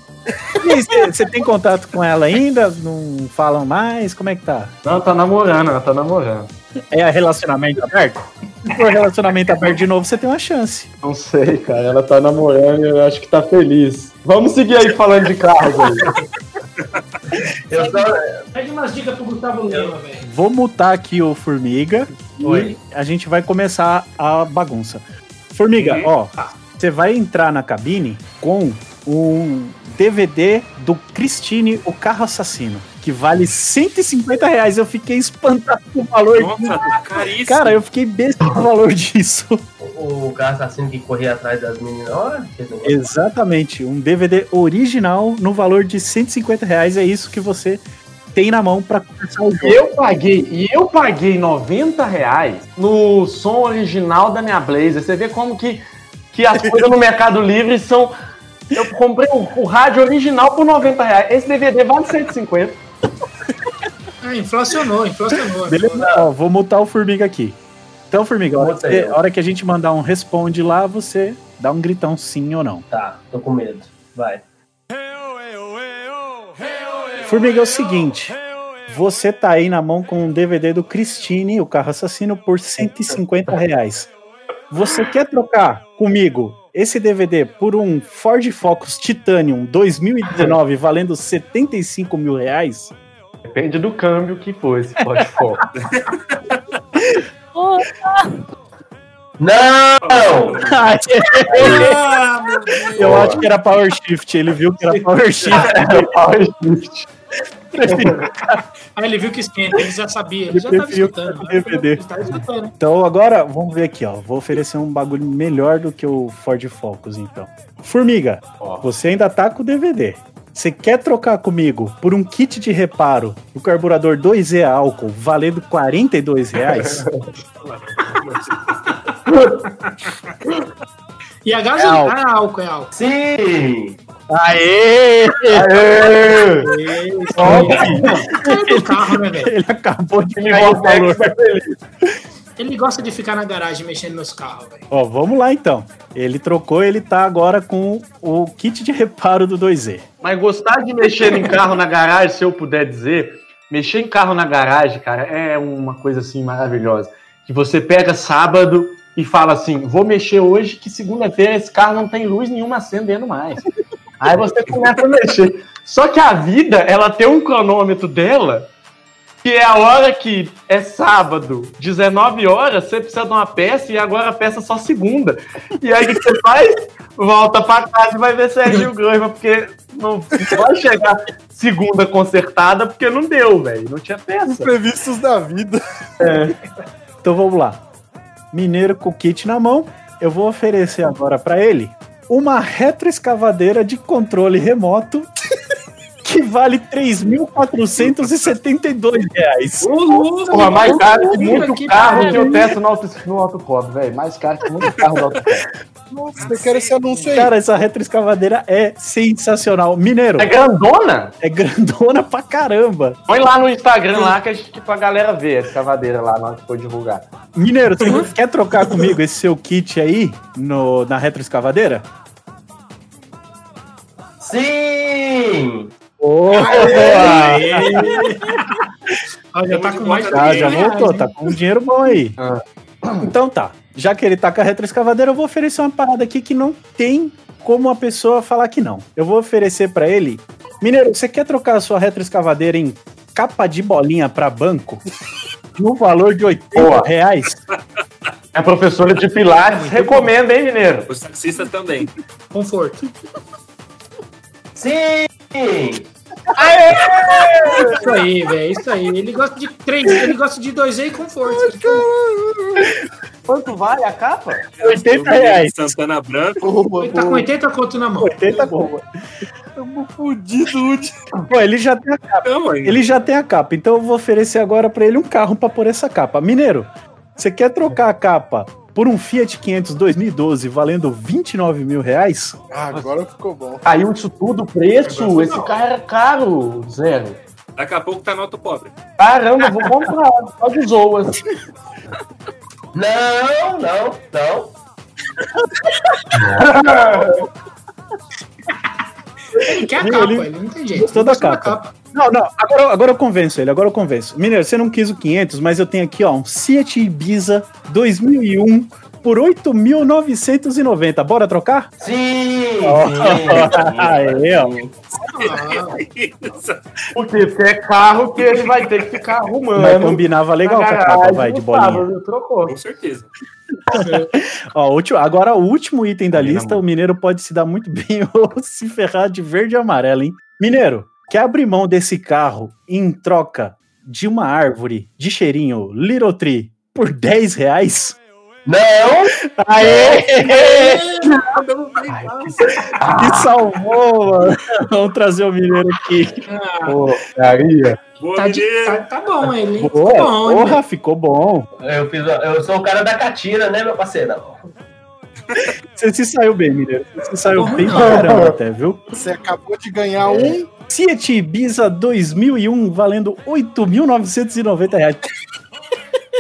S2: E aí, Você você tem contato com ela ainda? Não falam mais? Como é que tá?
S7: Não, tá namorando, ela tá namorando.
S2: É relacionamento aberto? Se for relacionamento aberto de novo, você tem uma chance.
S7: Não sei, cara, ela tá namorando e eu acho que tá feliz. Vamos seguir aí falando de carros aí.
S6: Eu só,
S3: Pede umas dicas pro Gustavo Lima, velho.
S2: Vou mutar aqui o Formiga
S6: Oi.
S2: e a gente vai começar a bagunça. Formiga,
S4: Uhum.
S2: ó, você vai entrar na cabine com um DVD do Christine, o carro assassino, que vale 150 reais. Eu fiquei espantado com o valor disso.
S4: Nossa, tá caríssimo.
S2: Cara, eu fiquei besta com o valor disso.
S6: o, o cara assassino que corria atrás das meninas. Negócio.
S2: Exatamente, um DVD original no valor de 150 reais. É isso que você tem na mão pra começar o jogo.
S7: Eu paguei, e eu paguei 90 reais no som original da minha Blazer. Você vê como que, que as coisas no Mercado Livre são. Eu comprei o, o rádio original por 90 reais. Esse DVD vale 150.
S3: Ah, inflacionou, inflacionou.
S2: Beleza? Ó, vou mutar o Formiga aqui. Então, Formiga, a hora, você- a hora que a gente mandar um responde lá, você dá um gritão sim ou não.
S6: Tá, tô com medo. Vai.
S2: Formiga, é o seguinte. Você tá aí na mão com um DVD do Christine, o carro assassino, por 150 reais. Você quer trocar comigo esse DVD por um Ford Focus Titanium 2019 valendo 75 mil reais?
S7: Depende do câmbio que for esse foco.
S5: Pô,
S6: Não!
S2: Ai,
S3: Ah, meu Deus.
S2: Eu acho que era Power Shift, ele viu que era Power Shift.
S7: Power Shift.
S3: Aí ele viu que esquenta, ele já sabia, ele já
S2: Ele
S3: tava
S2: preferiu
S3: escutando.
S2: DVD. Então agora, vamos ver aqui, ó. Vou oferecer um bagulho melhor do que o Ford Focus, então. Formiga,
S7: Ó.
S2: você ainda tá com o DVD. Você quer trocar comigo por um kit de reparo do carburador 2E a álcool valendo 42 reais?
S3: E a gasolina.
S2: álcool.
S3: Ah, álcool, é álcool.
S6: Sim!
S2: Aê!
S7: Aê!
S3: É do carro, né, velho?
S2: Ele acabou de
S7: Ele vai feliz.
S3: Ele gosta de ficar na garagem mexendo nos carros, velho.
S2: Ó, vamos lá então. Ele trocou, ele tá agora com o kit de reparo do 2E.
S7: Mas gostar de mexer em carro na garagem, se eu puder dizer, mexer em carro na garagem, cara, é uma coisa assim maravilhosa. Que você pega sábado e fala assim: vou mexer hoje, que segunda-feira esse carro não tem luz nenhuma acendendo mais. Aí você começa a mexer. Só que a vida, ela tem um cronômetro dela, que é a hora que é sábado, 19 horas, você precisa de uma peça e agora a peça é só segunda. E aí o que você faz? Volta pra casa e vai ver Serginho Grosma, porque não vai chegar segunda consertada, porque não deu, velho. Não tinha peça.
S1: Imprevistos da vida.
S2: Então vamos lá. Mineiro com o kit na mão. Eu vou oferecer agora pra ele uma retroescavadeira de controle remoto que vale 3.472 reais.
S3: Louco,
S7: Porra, mais caro que muito
S3: que
S7: carro que eu testo no auto, no autocob, velho. Mais caro que muito carro do autocob.
S1: Nossa, eu quero esse anúncio aí.
S2: Cara, essa retroescavadeira é sensacional. Mineiro,
S7: É grandona?
S2: é grandona pra caramba.
S7: Põe lá no Instagram lá que a gente, pra galera ver a escavadeira lá na hora que for divulgar.
S2: Mineiro, você quer trocar comigo esse seu kit aí no, na retroescavadeira?
S6: Sim!
S3: Olha, já tá com mais
S2: Ah, já
S3: 300
S2: voltou, tá com um dinheiro bom aí.
S7: Ah.
S2: Então tá. Já que ele tá com a retroescavadeira, eu vou oferecer uma parada aqui que não tem como a pessoa falar que não. Eu vou oferecer pra ele. Mineiro, você quer trocar a sua retroescavadeira em capa de bolinha pra banco? No valor de 80
S7: Boa.
S2: reais?
S7: A professora de Pilates recomenda, hein, Mineiro?
S4: Os taxistas também.
S3: Conforto.
S6: Sim!
S3: Isso aí, velho. Isso aí. Ele gosta de três, ele gosta de 2E e conforto.
S7: Quanto vale a capa?
S2: 80 reais.
S4: Santana Branco.
S1: Boa,
S3: Ele tá com
S1: boa.
S3: 80 conto na mão.
S2: 80 conto.
S1: Tamo fudido, Udi.
S2: Pô, ele já tem a capa.
S4: Não.
S2: Ele já tem a capa, então eu vou oferecer agora pra ele um carro pra pôr essa capa. Mineiro, você quer trocar a capa por um Fiat 500 2012 valendo 29 mil reais?
S1: Ah, agora ficou bom.
S7: Caiu isso tudo o preço? Esse carro era caro, zero.
S4: Daqui a pouco tá no auto pobre.
S7: Caramba, vou comprar. Só de zoas.
S6: Não, não, não.
S3: Ele quer a
S2: Ele-
S3: capa, ele não tem jeito.
S2: gostou
S3: Ele
S2: da
S3: gostou
S2: capa. Não, não, agora, agora eu convenço ele, agora eu convenço. Mineiro, você não quis o 500, mas eu tenho aqui, ó, um Fiat Ibiza 2001 por 8.990. Bora trocar?
S6: Sim!
S3: Ah,
S4: Isso.
S7: Por quê? Porque é carro que ele vai ter que ficar arrumando.
S2: Mas combinava legal com a capa, vai, de bolinha.
S7: Trocou.
S4: Com certeza.
S2: Ó, o último- agora o último item da lista, o Mineiro pode se dar muito bem ou se ferrar de verde e amarelo, hein? Mineiro, quer abrir mão desse carro em troca de uma árvore de cheirinho Little Tree por 10 reais?
S6: Não!
S2: Aê!
S7: Ai,
S2: Que salvou, mano. Vamos trazer o Mineiro aqui.
S3: ah,
S7: porcaria.
S4: Boa,
S3: tá, de- tá, tá bom ele. hein?
S2: Boa,
S3: Tá bom, hein?
S2: porra, ficou bom.
S6: Eu, fiz, eu sou o cara da catira, né, meu parceiro?
S2: Você se saiu bem, Mineiro. Você se saiu
S3: Porra,
S2: bem
S3: não.
S2: pra caramba até, viu?
S1: Você acabou de ganhar um.
S2: Fiat Ibiza 2001 valendo 8.990 reais.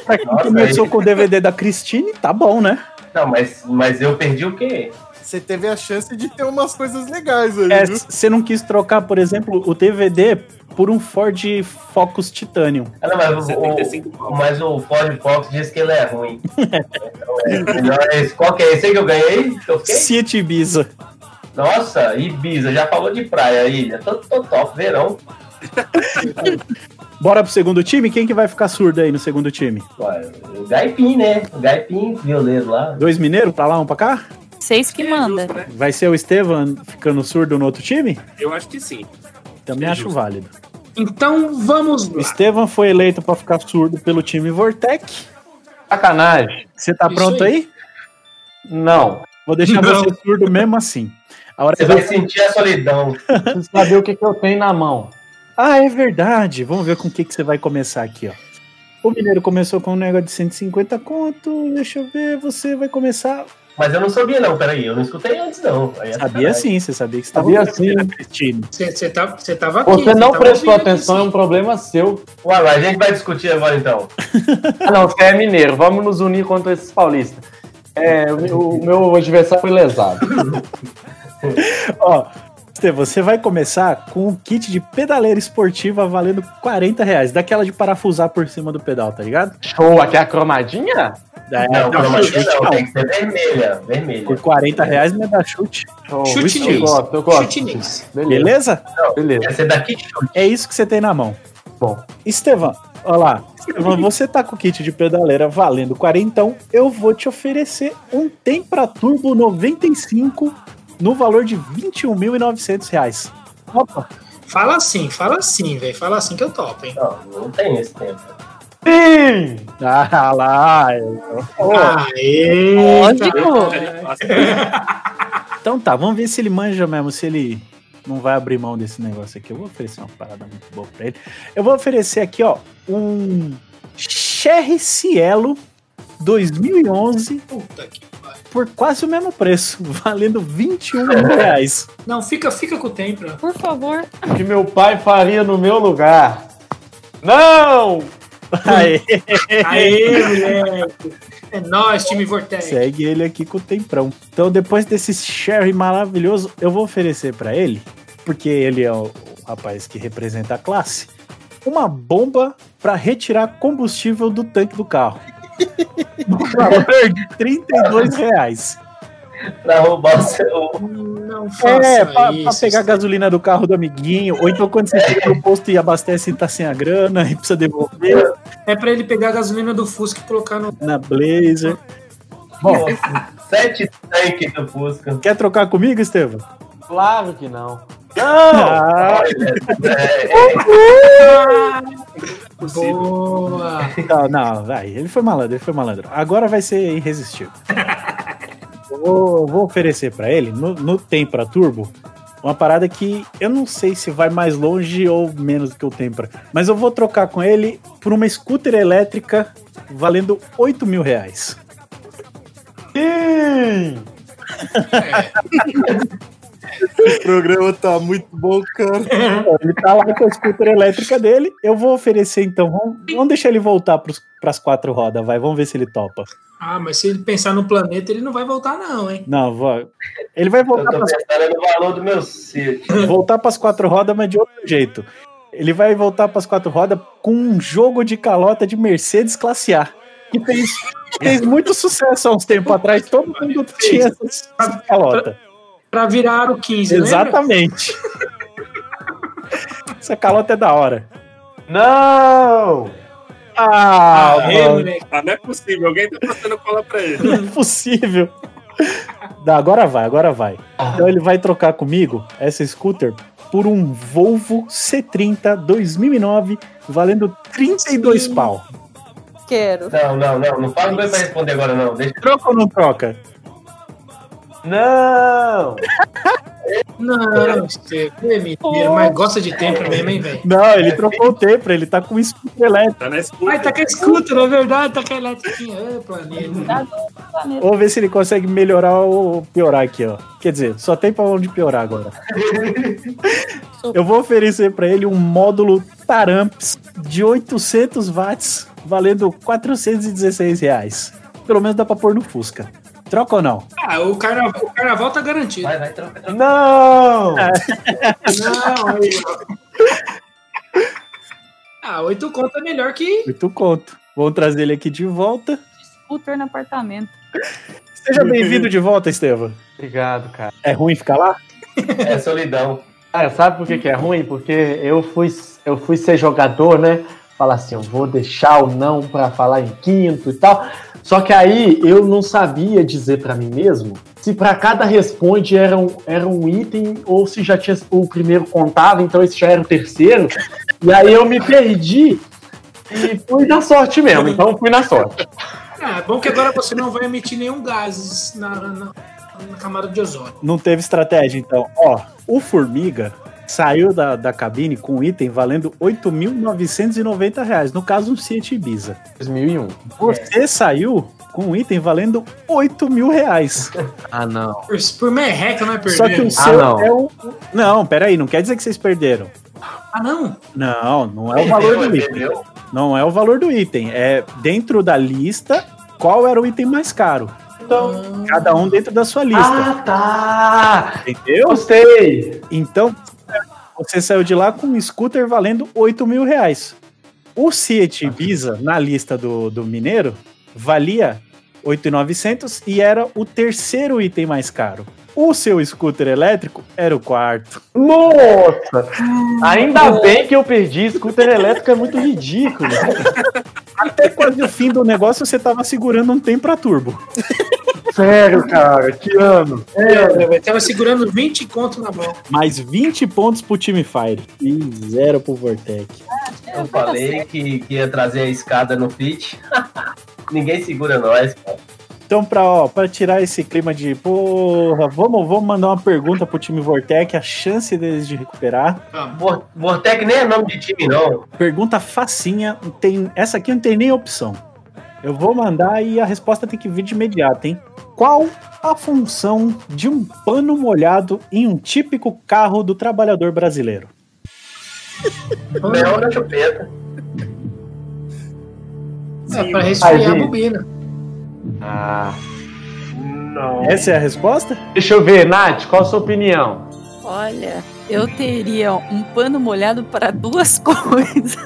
S2: Pra quem
S6: Nossa,
S2: começou
S6: aí-
S2: com o DVD da Christine, tá bom, né?
S6: Não, mas, mas eu perdi o quê?
S1: Você teve a chance de ter umas coisas legais aí,
S2: É, você não quis trocar, por exemplo, o DVD por um Ford Focus Titanium.
S6: Ah, não, mas, o,
S4: 75
S6: o, mas o Ford Fox diz que ele é ruim. então é melhor esse. Qual que é esse aí que eu ganhei?
S2: Fiat Ibiza.
S6: Nossa, Ibiza, já falou de praia, ilha. Tô, tô top, verão.
S2: Bora pro segundo time? Quem que vai ficar surdo aí no segundo time?
S6: Ué, O Gaipim, né? O Gaipim, violeiro lá.
S2: Dois mineiros pra lá, um pra cá?
S5: Vocês que
S4: É
S5: manda.
S4: justo, né?
S2: Vai ser o Estevam ficando surdo no outro time?
S4: Eu acho que sim.
S2: Também
S4: É
S2: acho
S4: justo.
S2: válido.
S3: Então vamos
S2: O
S3: lá.
S2: Estevam foi eleito pra ficar surdo pelo time Vortec.
S7: Sacanagem.
S2: Você tá
S3: Isso
S2: pronto
S3: aí.
S2: aí?
S7: Não.
S2: Vou deixar
S3: Não.
S2: você surdo mesmo assim. A hora
S6: Você vai sentir a solidão.
S7: Preciso saber o que, que eu tenho na mão.
S2: Ah, é verdade. Vamos ver com o que, que você vai começar aqui, ó. O Mineiro começou com um negócio de 150 conto. Deixa eu ver, você vai começar.
S6: Mas eu não sabia, não. Peraí, eu não escutei antes, não. Aí é
S2: Sabia sim, você sabia que você
S7: Sabia
S2: estava
S7: sim.
S2: Cristina.
S3: Você tá, você tava aqui.
S7: Você não
S3: tava
S7: prestou atenção, é
S3: aqui,
S7: um problema seu.
S6: Ué, mas a gente vai discutir agora então.
S7: Ah, não, você é mineiro. Vamos nos unir contra esses paulistas. É, o meu- o meu adversário foi lesado.
S2: Ó, você vai começar com um kit de pedaleira esportiva valendo 40 reais. Daquela de parafusar por cima do pedal, tá ligado?
S7: Show, aqui é a cromadinha?
S2: É,
S6: não,
S2: dá
S6: calma,
S2: chute,
S6: não,
S2: não.
S6: tem que ser vermelha. Vermelha.
S2: Por 40 reais não dá chute.
S7: Show.
S3: Chute
S7: eu
S3: nisso.
S7: gosto, eu gosto.
S3: Chute nisso.
S7: Beleza.
S2: Beleza?
S7: Beleza.
S6: Essa é daqui de chute.
S2: É isso que você tem na mão.
S7: Bom.
S2: Estevão, olha lá. Estevão, você tá com o kit de pedaleira valendo 40, então eu vou te oferecer um Tempra Turbo 95 no valor de 21.900 reais. Opa,
S3: Fala assim, fala assim, velho. Fala assim que eu topo, hein?
S6: Não, não tem esse tempo.
S7: Sim!
S2: ah lá.
S3: Aê!
S5: Lógico.
S2: Então tá, vamos ver se ele manja mesmo, se ele não vai abrir mão desse negócio aqui. Eu vou oferecer uma parada muito boa pra ele. Eu vou oferecer aqui, ó, um Cherry Cielo 2011
S3: Puta que.
S2: Por quase o mesmo preço, valendo 21 mil reais.
S3: Não, fica, fica com o tempo.
S5: Por favor.
S7: O que meu pai faria no meu lugar? Não!
S2: Aê,
S3: Aê, moleque! É nóis, time Vortex.
S2: segue ele aqui com o temprão. Então, depois desse Sherry maravilhoso, eu vou oferecer pra ele, porque ele é o, o rapaz que representa a classe, uma bomba pra retirar combustível do tanque do carro. No valor de 32 reais.
S6: Pra roubar o seu.
S3: Não faça
S2: É, pra,
S3: isso.
S2: pra pegar a gasolina do carro do amiguinho, ou então quando você chega no posto e abastece e tá sem a grana e precisa devolver
S3: É pra ele pegar a gasolina do Fusca e colocar no.
S2: na Blazer. Bom,
S6: Sete tanques do Fusca.
S2: quer trocar comigo, Estevam?
S7: Claro que não. Não!
S2: Ah,
S3: Boa!
S2: não, não, vai. Ele foi malandro, ele foi malandro. Agora vai ser irresistível. Eu vou, vou oferecer pra ele, no, no Tempra Turbo, uma parada que eu não sei se vai mais longe ou menos do que o Tempra, mas eu vou trocar com ele por uma scooter elétrica valendo 8 mil reais.
S7: Sim!
S1: O programa tá muito bom, cara.
S2: Ele tá lá com a scooter elétrica dele. Eu vou oferecer então. Vamos, vamos deixar ele voltar pros, pras quatro rodas, vai. Vamos ver se ele topa.
S3: Ah, mas se ele pensar no planeta, ele não vai voltar, não, hein?
S2: Não, vou. Ele vai
S6: Eu
S2: voltar
S6: tô
S2: pras,
S6: no valor do meu sítio.
S2: voltar pras quatro rodas, mas de outro jeito. Ele vai voltar pras quatro rodas com um jogo de calota de Mercedes Classe A. Que fez, fez muito sucesso há uns tempos atrás. Todo mundo tinha essa, essa calota.
S3: Pra virar aro 15, lembra?
S2: Exatamente. Essa calota é da hora.
S7: Não!
S2: Ah, mano.
S3: moleque.
S4: ah, não é possível. Alguém tá passando cola pra ele.
S2: Não é possível. Dá, agora vai, agora vai. Então ele vai trocar comigo essa scooter por um Volvo C30 2009 valendo 32
S3: Sim.
S2: pau.
S5: Quero.
S6: Não, não, não. Não fala dois pra responder agora, não. Deixa
S2: Troca ou não troca?
S7: Não!
S3: Não, é mentira, mas gosta de tempo mesmo, hein, velho?
S2: Não, ele trocou o tempo, ele tá com scooter elétrico.
S4: Tá na escuta.
S3: Ai, tá com a scooter, é verdade, tá com a. Ô, planeta.
S5: Tá planeta.
S2: Vamos ver se ele consegue melhorar ou piorar aqui, ó. Quer dizer, só tem pra onde piorar agora. Eu vou oferecer pra ele um módulo Taramps de 800 watts, valendo 416 reais. Pelo menos dá pra pôr no Fusca. Troca ou não?
S3: Ah, o carnaval, o carnaval tá garantido.
S6: Vai, vai, troca, troca.
S7: Não!
S3: Não, aí, ó. Ah, oito conto é melhor que.
S2: Muito conto. Vamos trazer ele aqui de volta.
S5: Scooter no apartamento.
S2: Seja bem-vindo de volta, Estevam.
S7: Obrigado, cara.
S2: É ruim ficar lá?
S6: É solidão.
S7: Cara, sabe por que, que é ruim? Porque eu fui, eu fui ser jogador, né? Falar assim, eu vou deixar o não pra falar em quinto e tal. Só que aí eu não sabia dizer pra mim mesmo se pra cada responde era um, era um item ou se já tinha o primeiro contado, então esse já era o terceiro. E aí eu me perdi e fui na sorte mesmo. Então fui na sorte.
S3: É, bom que agora você não vai emitir nenhum gases na, na, na camada de ozônio.
S2: Não teve estratégia, então. Ó, o Formiga saiu da, da cabine com um item valendo 8.990 reais. No caso, um Fiat Ibiza.
S7: 2001.
S2: Você saiu com um item valendo 8 mil reais.
S7: Ah, não.
S3: Por, por merreca, não é perder.
S2: Só que o seu
S7: não.
S2: é o. Não, peraí, não quer dizer que vocês perderam.
S3: Ah, não?
S2: Não, não é o valor do item. Não é o valor do item. É dentro da lista qual era o item mais caro.
S7: Então.
S2: Cada um dentro da sua lista.
S7: Ah, tá!
S2: Entendeu?
S7: Gostei!
S2: Então, você saiu de lá com um scooter valendo 8 mil reais. O Fiat Ibiza, na lista do, do Mineiro, valia 8.900 e era o terceiro item mais caro. O seu scooter elétrico era o quarto.
S7: Nossa! Ainda bem que eu perdi. Scooter elétrico é muito ridículo.
S2: Até quase o fim do negócio você tava segurando um tempo pra turbo.
S7: Sério, cara. Que ano.
S3: É, tava segurando 20 conto na mão.
S2: Mais 20 pontos pro time Fire. E zero pro Vortec.
S6: Eu falei que, que ia trazer a escada no fit. Ninguém segura nós, cara.
S2: Então, pra, ó, pra tirar esse clima de porra, vamos, vamos mandar uma pergunta pro time Vortec, a chance deles de recuperar.
S6: Vor- Vortec nem é nome de time, não.
S2: Pergunta facinha, tem, essa aqui não tem nem opção. Eu vou mandar e a resposta tem que vir de imediato, hein? Qual a função de um pano molhado em um típico carro do trabalhador brasileiro?
S6: Mel na chupeta.
S3: É, pra resfriar a bobina.
S7: Ah. Não.
S2: Essa é a resposta?
S7: Deixa eu ver, Nath, qual a sua opinião?
S5: Olha, eu teria um pano molhado para duas coisas.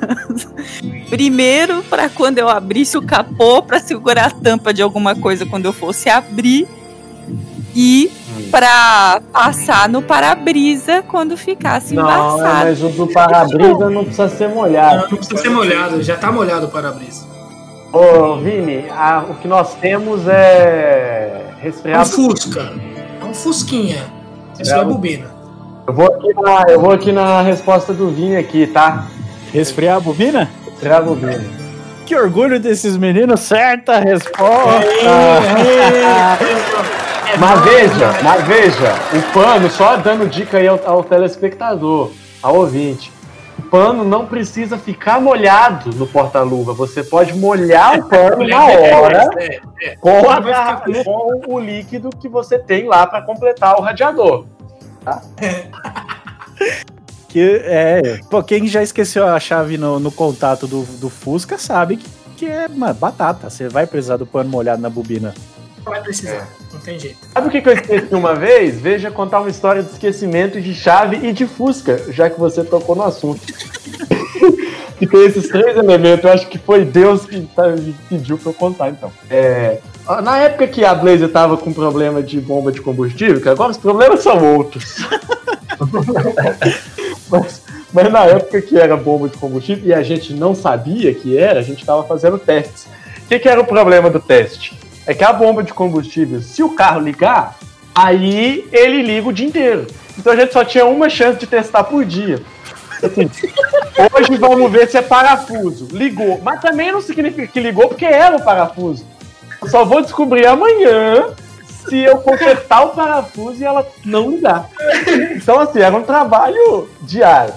S5: Primeiro, para quando eu abrisse o capô para segurar a tampa de alguma coisa quando eu fosse abrir. E para passar no para-brisa quando ficasse
S7: Não,
S5: embaçado.
S7: mas o do para-brisa não precisa ser
S3: Não,
S7: molhado.
S3: não precisa ser molhado, já tá molhado o para-brisa.
S7: Ô, Vini, a- o que nós temos é
S3: É um
S7: resfriado.
S3: Fusca. É um Fusquinha. Isso é a bobina.
S7: Eu vou, aqui na, eu vou aqui na resposta do Vini aqui, tá?
S2: Resfriar a bobina?
S7: Resfriado Vini.
S2: Que orgulho desses meninos, certa resposta!
S7: Mas veja, mas veja, o pano, só dando dica aí ao, ao telespectador, ao ouvinte. O pano não precisa ficar molhado no porta-luva. Você pode molhar o pano na hora
S3: É, é.
S7: com, a
S3: com
S7: o líquido que você tem lá para completar o radiador.
S2: Que é. Pô, quem já esqueceu a chave no, no contato do, do Fusca sabe que, que é uma batata. Você vai precisar do pano molhado na bobina.
S3: Vai precisar. Não tem jeito.
S7: Sabe o que, que eu esqueci uma vez? Veja contar uma história de esquecimento de chave e de Fusca, já que você tocou no assunto. e tem esses três elementos, eu acho que foi Deus que tá- pediu pra eu contar, então. É, na época que a Blazer tava com problema de bomba de combustível, que agora os problemas são outros. mas, mas na época que era bomba de combustível e a gente não sabia que era, a gente tava fazendo testes. O que, que era o problema do teste? É que a bomba de combustível, se o carro ligar, aí ele liga o dia inteiro. Então a gente só tinha uma chance de testar por dia. Assim, hoje vamos ver se é parafuso. Ligou. Mas também não significa que ligou porque era o parafuso. Só vou descobrir amanhã se eu consertar o parafuso e ela não ligar. Então, assim, era um trabalho diário.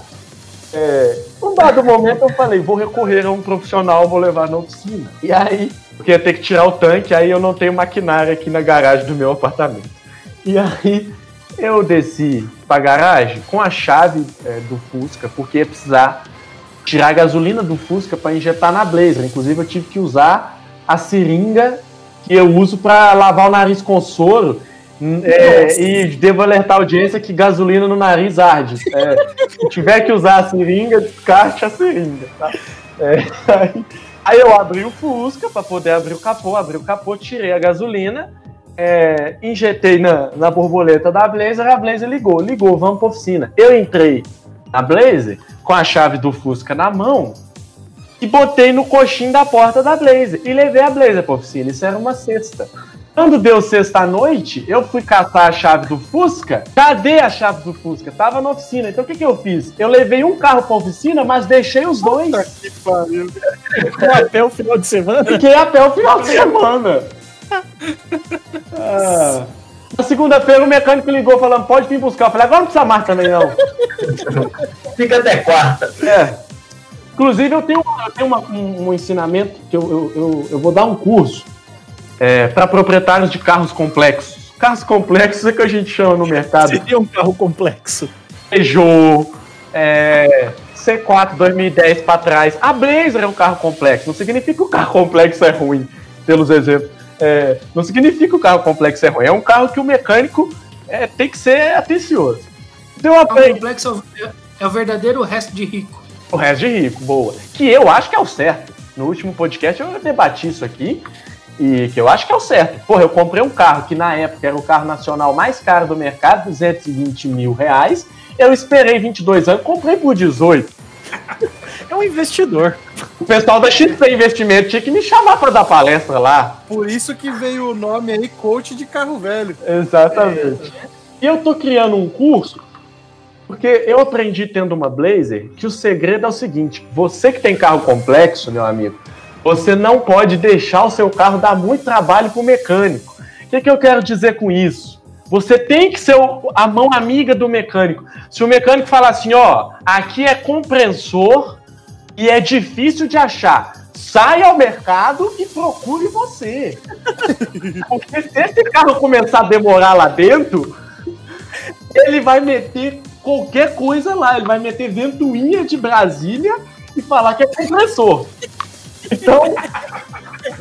S7: É, num dado momento eu falei, vou recorrer a um profissional, vou levar na oficina. E aí, porque ia ter que tirar o tanque, aí eu não tenho maquinária aqui na garagem do meu apartamento. E aí eu desci pra garagem com a chave é, do Fusca, porque ia precisar tirar a gasolina do Fusca para injetar na Blazer. Inclusive eu tive que usar a seringa que eu uso para lavar o nariz com soro. hum, é, e devo alertar a audiência que gasolina no nariz arde. É, se tiver que usar a seringa, descarte a seringa. Tá? É, aí, aí eu abri o Fusca para poder abrir o capô, abri o capô, tirei a gasolina, é, injetei na, na borboleta da Blazer, a Blazer ligou, ligou, vamos pra oficina. Eu entrei na Blazer com a chave do Fusca na mão e botei no coxinho da porta da Blazer e levei a Blazer pra oficina. Isso era uma sexta. Quando deu sexta-noite, eu fui catar a chave do Fusca. Cadê a chave do Fusca? Tava na oficina. Então o que, que eu fiz? Eu levei um carro pra oficina, mas deixei os dois.
S1: Que pariu.
S2: Até o final de semana.
S7: Fiquei até o final de semana. Ah. Na segunda-feira o mecânico ligou falando, pode vir buscar. Eu falei, agora não precisa mais também não.
S6: Fica até quarta.
S7: É. Inclusive, eu tenho, eu tenho uma- um, um ensinamento que eu, eu, eu, eu vou dar um curso para proprietários de carros complexos. Carros complexos é que a gente chama no mercado
S2: Seria um carro complexo.
S7: Peugeot, é, C4 2010 para trás. A Blazer é um carro complexo. Não significa que o carro complexo é ruim, pelos exemplos. É, não significa que o carro complexo é ruim. É um carro que o mecânico é, tem que ser atencioso. Então, eu
S3: O
S7: aprendi
S3: complexo é o- é o verdadeiro resto de rico.
S7: O resto de rico, boa. Que eu acho que é o certo. No último podcast eu debati isso aqui. E que eu acho que é o certo. Porra, eu comprei um carro que na época era o carro nacional mais caro do mercado, 220 mil reais. Eu esperei 22 anos, comprei por 18.
S2: É um investidor.
S7: O pessoal da XP Investimento tinha que me chamar para dar palestra lá.
S1: Por isso que veio o nome aí, coach de carro velho.
S7: Exatamente. E eu tô criando um curso porque eu aprendi tendo uma Blazer que o segredo é o seguinte: você que tem carro complexo, meu amigo, você não pode deixar o seu carro dar muito trabalho pro mecânico. O que, que eu quero dizer com isso? Você tem que ser o- a mão amiga do mecânico. Se o mecânico falar assim, ó, aqui é compressor e é difícil de achar, saia ao mercado e procure você. Porque se esse carro começar a demorar lá dentro, ele vai meter qualquer coisa lá. Ele vai meter ventoinha de Brasília e falar que é compressor. Então,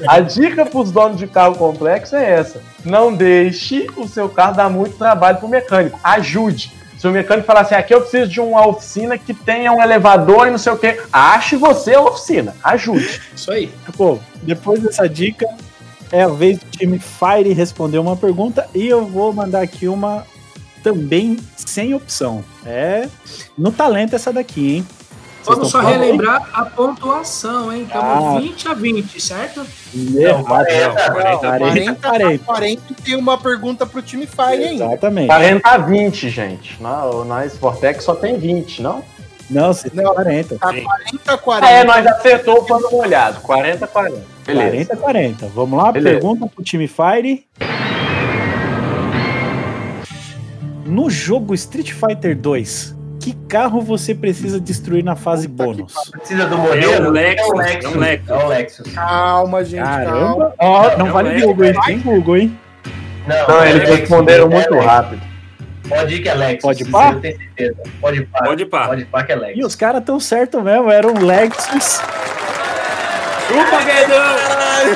S7: a dica para os donos de carro complexo é essa: não deixe o seu carro dar muito trabalho para o mecânico. Ajude. Se o mecânico falar assim, aqui eu preciso de uma oficina que tenha um elevador e não sei o quê, ache você a oficina. Ajude.
S3: Isso aí.
S2: Pô, depois dessa dica, é a vez do time Fire responder uma pergunta e eu vou mandar aqui uma também sem opção. É no talento essa daqui, hein? Vocês
S3: Vamos só
S2: aí?
S3: relembrar a pontuação, hein? Estamos
S2: Ah.
S3: 20 a 20, certo?
S2: Errado.
S6: 40,
S2: 40,
S1: 40
S2: 40.
S1: 40 e tem uma pergunta pro time Fire ainda.
S2: Exatamente.
S7: 40 a 20, gente. Não, nós, Vortex, só tem 20, não?
S2: Não, você tem
S1: Não.
S2: 40.
S1: Tá
S4: Sim.
S1: 40 40.
S7: Ah, é, nós acertou o pano molhado. 40 a 40. Beleza.
S2: 40, 40. Vamos lá,
S7: Beleza.
S2: pergunta pro time Fire. No jogo Street Fighter 2, que carro você precisa destruir na fase bônus?
S6: Precisa do
S4: É
S6: modelo?
S4: um Lexus,
S6: É
S4: é
S6: Lexus.
S4: um Lexus.
S6: É um Lexus.
S1: Calma, gente, calma.
S2: Caramba! Ó, não
S4: É
S2: vale. Google, hein? Tem Google, hein?
S6: Não,
S7: Não,
S6: é
S7: eles responderam
S6: É
S7: muito rápido.
S6: Pode ir que é Lexus.
S2: Pode pá?
S6: Eu tenho certeza. Pode ir pá.
S4: Pode pá.
S6: Pode ir pá que é
S2: E
S6: Lexus.
S2: os caras tão certo mesmo, era um Lexus.
S4: Chupa, Guedão!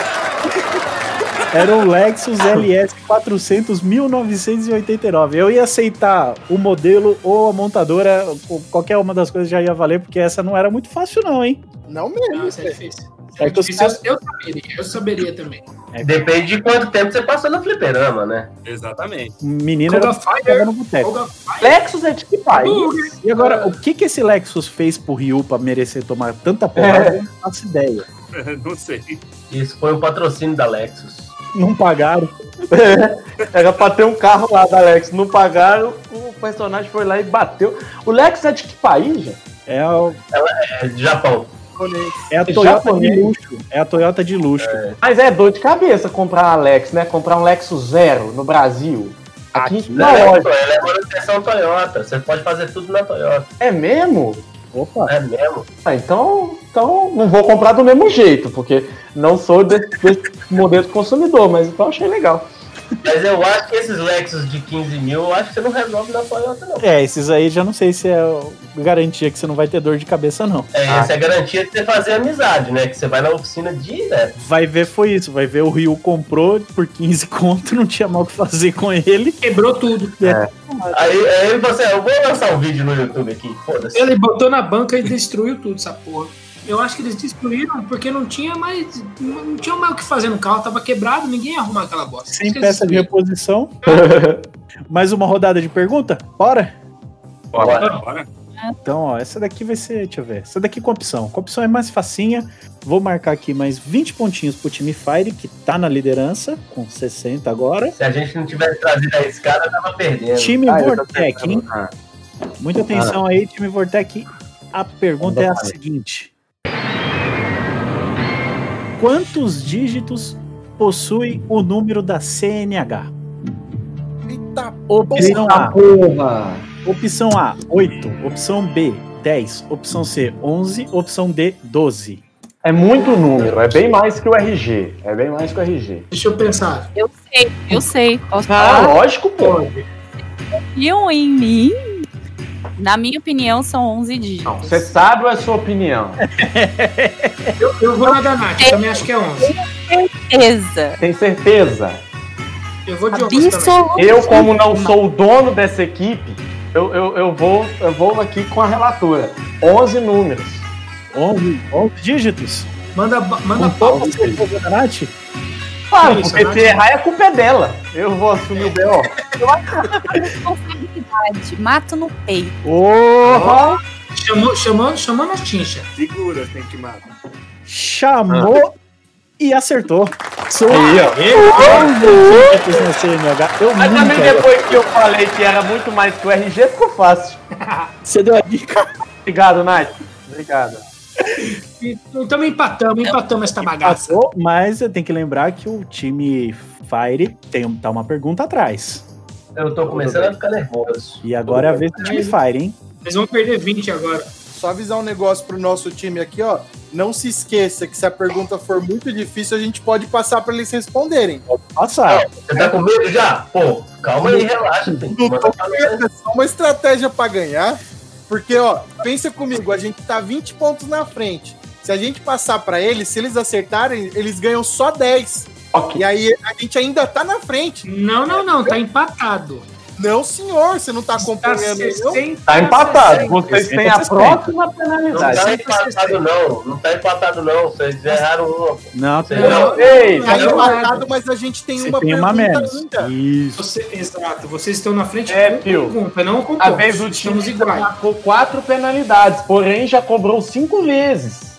S2: Era um Lexus LS 400 1989. Eu ia aceitar o modelo ou a montadora, ou qualquer uma das coisas já ia valer, porque essa não era muito fácil, não, hein?
S1: Não mesmo.
S3: Não, isso é difícil.
S2: É
S3: Isso eu,
S2: caras-
S3: eu saberia, eu saberia também.
S6: Depende de quanto tempo você passou no fliperama, né?
S4: Exatamente.
S2: Menino
S3: Koga
S2: era
S3: Fire,
S2: no boteco.
S7: Lexus é de que país?
S2: E agora, o que que esse Lexus fez pro Ryu pra merecer tomar tanta porrada? Eu não faço ideia.
S4: Não sei.
S6: Isso foi o patrocínio da Lexus.
S2: Não pagaram.
S7: Era pra ter um carro lá da Lexus. Não pagaram, o personagem foi lá e bateu. O Lexus é de que país, gente?
S2: É, o-
S6: É de Japão.
S2: é a
S7: É
S2: Toyota
S7: japonês.
S2: de luxo. É a Toyota de luxo.
S7: Mas é dor de cabeça comprar uma Lexus, né? Comprar um Lexus Zero no Brasil. Aqui,
S2: Aqui,
S7: na
S6: Não, é,
S7: loja.
S6: ela é manutenção Toyota. Você pode fazer tudo na Toyota.
S7: É mesmo?
S2: Opa.
S6: É mesmo?
S7: Ah, então, então não vou comprar do mesmo jeito, porque não sou desse, desse modelo de consumidor, mas então achei legal.
S6: Mas eu acho que esses Lexus de 15 mil, eu acho que você não resolve na Toyota, não.
S2: É, esses aí já não sei se é garantia que você não vai ter dor de cabeça, não.
S6: É,
S7: Ah.
S6: essa é a garantia de você fazer amizade, né? Que você vai na oficina direto.
S2: Vai ver foi isso, vai ver o Ryu comprou por 15 conto, não tinha mal o que fazer com ele.
S3: quebrou tudo.
S6: Aí, aí você, eu vou lançar um vídeo no YouTube aqui, foda-se.
S3: Ele botou na banca e destruiu tudo, essa porra. Eu acho que eles destruíram porque não tinha mais. Não tinha mais o que fazer no carro, tava quebrado, ninguém ia arrumar aquela bosta.
S2: Sem peça de reposição. Mais uma rodada de pergunta? Bora?
S4: Bora, bora.
S2: Então, ó, essa daqui vai ser, deixa eu ver. Essa daqui com opção. Com opção é mais facinha. Vou marcar aqui mais 20 pontinhos pro time Fire, que tá na liderança, com 60 agora.
S6: Se a gente não tivesse trazido a escada, tava perdendo.
S2: Time
S7: Ah,
S2: Vortec, hein?
S7: ah.
S2: Muita atenção aí, time Vortec. A pergunta é a seguinte: Quantos dígitos possui o número da CNH?
S1: Eita,
S2: Opção
S7: Eita
S2: A,
S7: porra!
S2: opção A, 8, opção B, 10, opção C, 11, opção D, 12.
S7: É muito número, é bem mais que o RG. É bem mais que o RG.
S3: Deixa eu pensar.
S5: Eu sei, eu sei. Posso
S7: Ah,
S5: falar?
S7: lógico, pô.
S5: Confiam em mim? Na minha opinião, são 11 dígitos.
S7: Não, você sabe ou é sua opinião?
S3: Eu, eu vou na da Nath, também acho que é 11.
S5: Certeza.
S7: Tem certeza?
S3: Eu vou de 11 também.
S5: Absoluto.
S7: Eu, como não sou o dono dessa equipe, eu, eu, eu, vou, eu vou aqui com a relatora. 11 números.
S2: 11, 11 dígitos?
S3: Manda, manda pau.
S2: Nath?
S7: Claro, porque se errar, a culpa é dela. Eu vou assumir o B.O.
S5: Mato no peito.
S2: Porra!
S3: Chamou, chamou, chamou na tincha.
S4: Segura, tem que matar.
S2: Chamou e acertou. Sou
S7: Aí, ó.
S2: 11 dígitos na CNH. Eu
S7: Mas também depois que eu falei que era muito mais que o RG, ficou fácil.
S2: Você deu a dica.
S7: Obrigado, Nath. Obrigado.
S3: Então empatamos, empatamos esta bagaça.
S2: Passou, mas eu tenho que lembrar que o time Fire tem, tá uma pergunta atrás.
S6: Eu tô começando a ficar nervoso.
S2: E agora é a vez do time Fire, hein?
S3: Vocês vão perder 20 agora.
S1: Só avisar um negócio pro nosso time aqui, ó. Não se esqueça que se a pergunta for muito difícil, a gente pode passar pra eles responderem.
S2: Passar.
S6: Você tá com medo já? Pô, calma aí, relaxa.
S1: É só uma estratégia pra ganhar. Porque, ó, pensa comigo, a gente tá 20 pontos na frente. Se a gente passar pra eles, se eles acertarem, eles ganham só 10.
S7: Ok.
S1: E aí a gente ainda tá na frente.
S3: Não, não, não, tá empatado.
S1: Não, senhor, você não tá acompanhando, não?
S3: 60
S7: Tá empatado.
S3: 60.
S7: Vocês têm a
S2: 60.
S7: próxima
S6: Não
S7: penalidade.
S6: tá empatado, não. Não tá empatado, não. Vocês erraram uma.
S2: Não,
S6: Vocês
S3: Não.
S6: não.
S7: Ei,
S1: Tá
S3: Não,
S1: empatado, mas a gente tem
S2: você
S1: uma
S2: tem uma menos.
S1: ainda.
S2: Isso.
S3: Você- exato, vocês estão na frente
S7: É,
S3: com pergunta, não com
S7: A vez o time marcou quatro penalidades, porém já cobrou cinco vezes.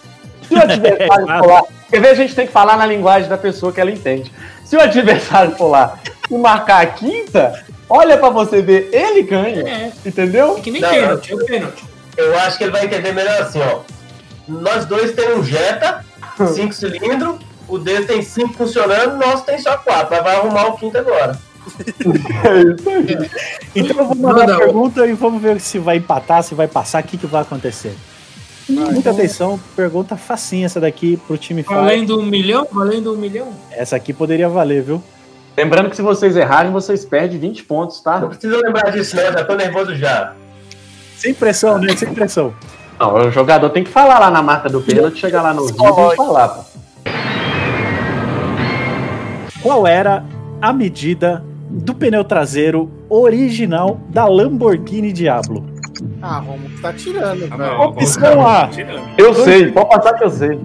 S7: Se o adversário lá, quer ver, a gente tem que falar na linguagem da pessoa que ela entende. Se o adversário for lá e marcar a quinta, olha pra você ver, ele ganha,
S3: É,
S7: entendeu?
S3: que nem
S6: Não,
S3: pênalti, é o pênalti.
S6: Eu acho que ele vai entender melhor assim, ó. Nós dois temos um Jetta, cinco cilindros, o dele tem cinco funcionando, nós tem só quatro. Mas vai arrumar o quinto agora.
S2: Então eu vou mandar
S3: Manda,
S2: a pergunta e vamos ver se vai empatar, se vai passar, o que, que vai acontecer. Muita atenção, pergunta facinha essa daqui pro time Fire.
S3: Valendo um milhão? Valendo um milhão?
S2: Essa aqui poderia valer, viu?
S7: Lembrando que se vocês errarem, vocês perdem 20 pontos,
S6: Não
S7: tá?
S6: precisa lembrar disso, não. Já tô nervoso já.
S2: Sem pressão, né? Sem pressão.
S7: Não, o jogador tem que falar lá na marca do pênalti, chegar lá no vídeo e falar, pô.
S2: Qual era a medida do pneu traseiro original da Lamborghini Diablo?
S1: Ah, Romulo, tá tirando,
S4: Tá
S1: velho.
S4: bom,
S2: Opção A.
S4: tirando.
S7: Eu sei, pode passar que eu sei.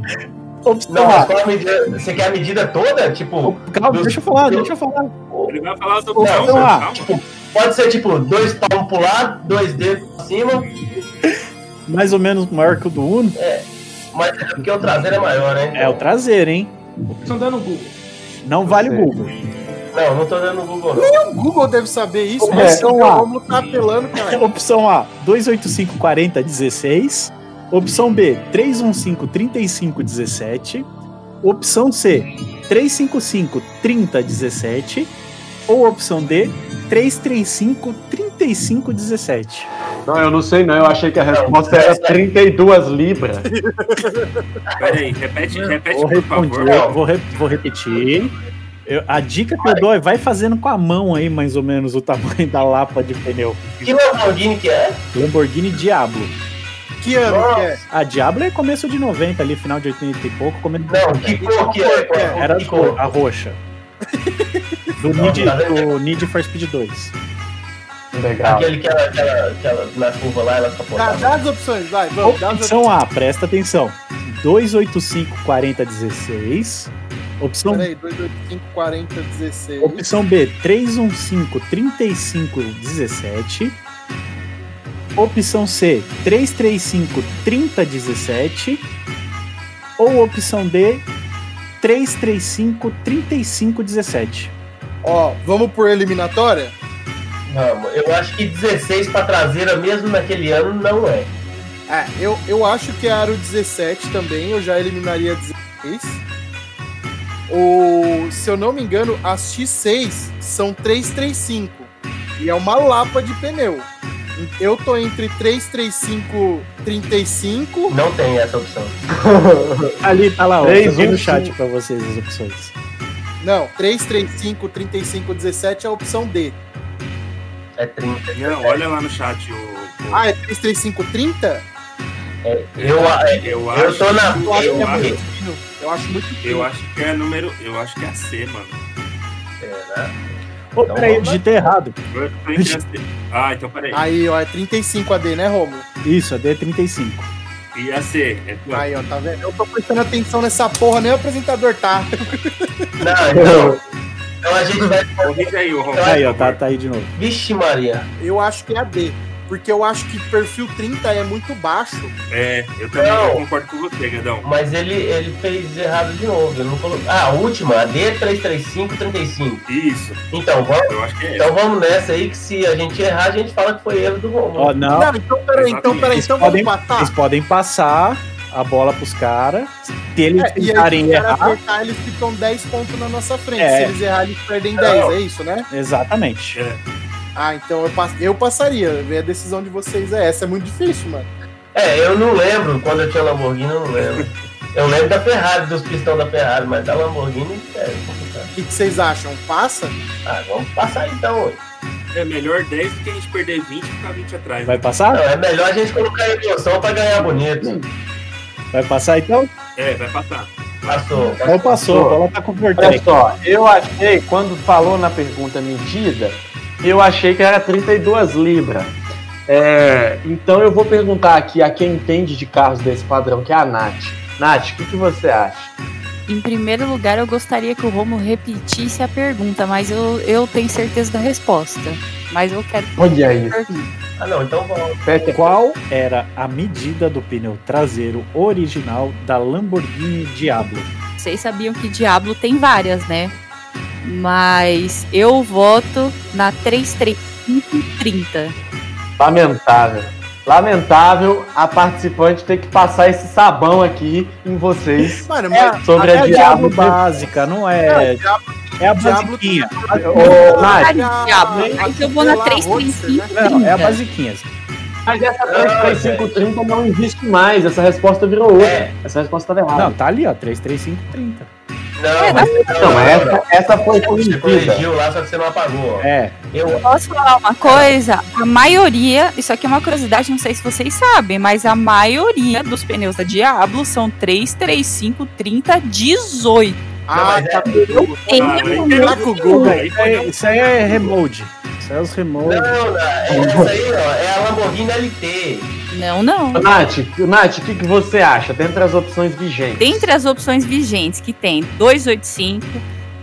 S2: Opção
S6: Não,
S2: A.
S6: medida? Você quer a medida toda? Tipo,
S2: Calma, deixa eu falar, deixa eu falar.
S4: Ele vai falar as opções,
S2: Opção
S4: mano,
S2: A.
S4: calma.
S6: pode ser tipo dois palmos pro lado, dois dedos pra cima,
S2: Mais ou menos maior que o do Uno.
S6: mas é porque o traseiro é maior, né?
S2: É o traseiro, hein?
S3: Estão dando Google.
S2: Não vale o
S7: sei.
S2: Google.
S6: Não, não tô dando no Google, não.
S1: O Google deve saber isso,
S2: É,
S1: mas
S2: então
S1: o
S2: lá.
S1: Romulo tá apelando, cara.
S2: Opção A, 285-40-16. Opção B, 315-35-17. Opção C, 355-30-17. Ou opção D, 335-35-17.
S7: Não, eu não sei não, eu achei que a resposta era 32 libras.
S4: Pera aí, repete, repete,
S2: Vou
S4: por favor.
S2: vou, re- vou repetir. Eu- a dica que eu dou é vai fazendo com a mão aí, mais ou menos, o tamanho da lapa de pneu.
S6: Que Lamborghini que é?
S2: Lamborghini Diablo.
S1: Que ano que é?
S2: A Diablo é começo de 90 ali, final de 80 e pouco. Começo de
S6: Não, que cor que é? Qual-
S2: Era
S6: que cor?
S2: a roxa. Do
S6: Não,
S2: Need,
S6: tá
S2: do Need for Speed 2.
S7: Legal.
S6: Aquele que ela, aquela, aquela na curva lá, ela
S1: Dá,
S6: capotava.
S1: dá as opções, vai, vamos. Dá as opções.
S2: Opção A, presta atenção. 285 40 16. Opção,
S1: Peraí, 285, 40, 16.
S2: opção B, 315 35 17. Opção C, 335 30 17. ou opção D, 335 35 17.
S1: Ó, vamos por eliminatória?
S6: Vamos, eu acho que 16 pra traseira, mesmo naquele ano, não é.
S1: É, eu, eu acho que a Aro 17 também, eu já eliminaria 16. O, se eu não me engano, as X6 são 335. E é uma lapa de pneu. Eu tô entre 335 35.
S6: Não tem essa opção.
S2: Ali tá lá, ó.
S7: Três,
S2: Joguei no chat pra vocês as opções.
S1: Não, 335 35 17 é a opção D.
S6: É 30.
S4: Não, olha lá no chat o. o-
S1: Ah, é 335 30?
S6: Eu, é,
S4: eu
S6: eu
S4: acho.
S6: tô na.
S1: Eu é
S4: eu
S1: muito
S4: acho,
S1: fino. Eu acho muito fino.
S4: eu acho que é número. Eu acho que é a C, mano.
S6: Será?
S2: Ô,
S6: Então
S2: peraí, eu digitei errado.
S4: Eu. Ah, então peraí.
S1: Aí, ó, é 35 AD, né, Romulo?
S2: Isso, a D35.
S4: E a C? É tua?
S1: Aí, ó, tá vendo? Eu tô prestando atenção nessa porra, nem o apresentador tá.
S6: Não, então. Então a gente vai.
S4: Corrige aí, o Romulo.
S2: Aí, ó, tá, tá aí de novo.
S6: Vixe, Maria.
S1: Eu acho que é AD. Porque eu acho que perfil 30 é muito baixo.
S4: É, eu também
S6: Não.
S4: eu concordo com você, Gadão.
S6: Mas ele, ele fez errado de novo. Ele não colocou. Ah, a última, a D33535.
S4: Isso,
S6: Então vamos,
S4: eu acho que é
S6: então vamos nessa aí que se a gente errar, a gente fala que foi erro do Romulo.
S2: Ó, não.
S1: Não, então peraí, então peraí, então
S2: podem,
S1: vamos empatar.
S2: eles podem passar a bola pros caras. Se eles
S1: É, e aí,
S2: tentarem errar,
S1: acertar, eles ficam 10 pontos na nossa frente.
S2: É.
S1: Se eles errarem, eles perdem
S6: Não.
S1: 10, é isso, né?
S2: exatamente.
S4: É.
S1: Ah, então eu, pass- eu passaria. A decisão de vocês é essa. É muito difícil, mano.
S6: É, eu não lembro quando eu tinha Lamborghini, eu não lembro. Eu lembro da Ferrari, dos pistão da Ferrari, mas da Lamborghini é complicado.
S1: O que, que vocês acham? Passa?
S6: Ah, vamos passar então, ué.
S4: É melhor 10 do que a gente perder 20 e ficar 20 atrás.
S2: Vai
S6: Não,
S2: passar?
S6: é melhor a gente colocar emoção pra ganhar bonito.
S2: Vai passar então?
S4: É, vai passar.
S6: Passou.
S2: Então passou, a bola tá com o
S7: Olha só, eu achei, quando falou na pergunta medida, eu achei que era 32 libras. É, então eu vou perguntar aqui a quem entende de carros desse padrão, que é a Nath. Nath, o que, que você acha?
S5: Em primeiro lugar, eu gostaria que o Romo repetisse a pergunta, mas eu, eu tenho certeza da resposta. Mas eu quero
S7: Olha isso.
S5: pergunta.
S6: Ah, não, então vamos.
S2: Qual era a medida do pneu traseiro original da Lamborghini Diablo?
S5: Vocês sabiam que Diablo tem várias, né? Mas eu voto na 33530.
S7: Lamentável. Lamentável a participante ter que passar esse sabão aqui em vocês
S1: Mano,
S2: É,
S1: mas.
S7: sobre
S2: é
S7: a
S2: a Diablo. básica, não é. É a
S1: Diablo-
S2: basiquinha.
S7: Ô.
S5: Mas eu vou na
S1: Aquela Roadster, né?
S5: 33530.
S2: Não, é a basiquinha.
S7: mas essa 33530 não existe mais. Essa resposta virou outra.
S6: É.
S7: Essa resposta estava errada.
S2: Não, tá ali, ó, 33530.
S6: Não,
S5: É,
S6: mas,
S7: Não, essa, essa foi
S6: Você
S7: corrigida.
S6: corrigiu lá, só que você não apagou. ó.
S2: É,
S6: Eu,
S5: Posso falar uma coisa? A maioria, isso aqui é uma curiosidade, não sei se vocês sabem, mas a maioria dos pneus da Diablo são 335 30 18.
S1: Ah,
S6: é-
S1: tá com o Google.
S5: Tem
S4: Ah,
S5: um
S4: aí
S5: número
S1: Tá com o Google.
S4: Aí
S2: isso aí, isso é remold. Isso aí é os remold.
S6: Não, não, essa aí, ó, é a Lamborghini LT.
S5: Não, não.
S7: Nath, Nath, o que, que você acha dentre as opções vigentes?
S5: Dentre as opções vigentes que tem 285,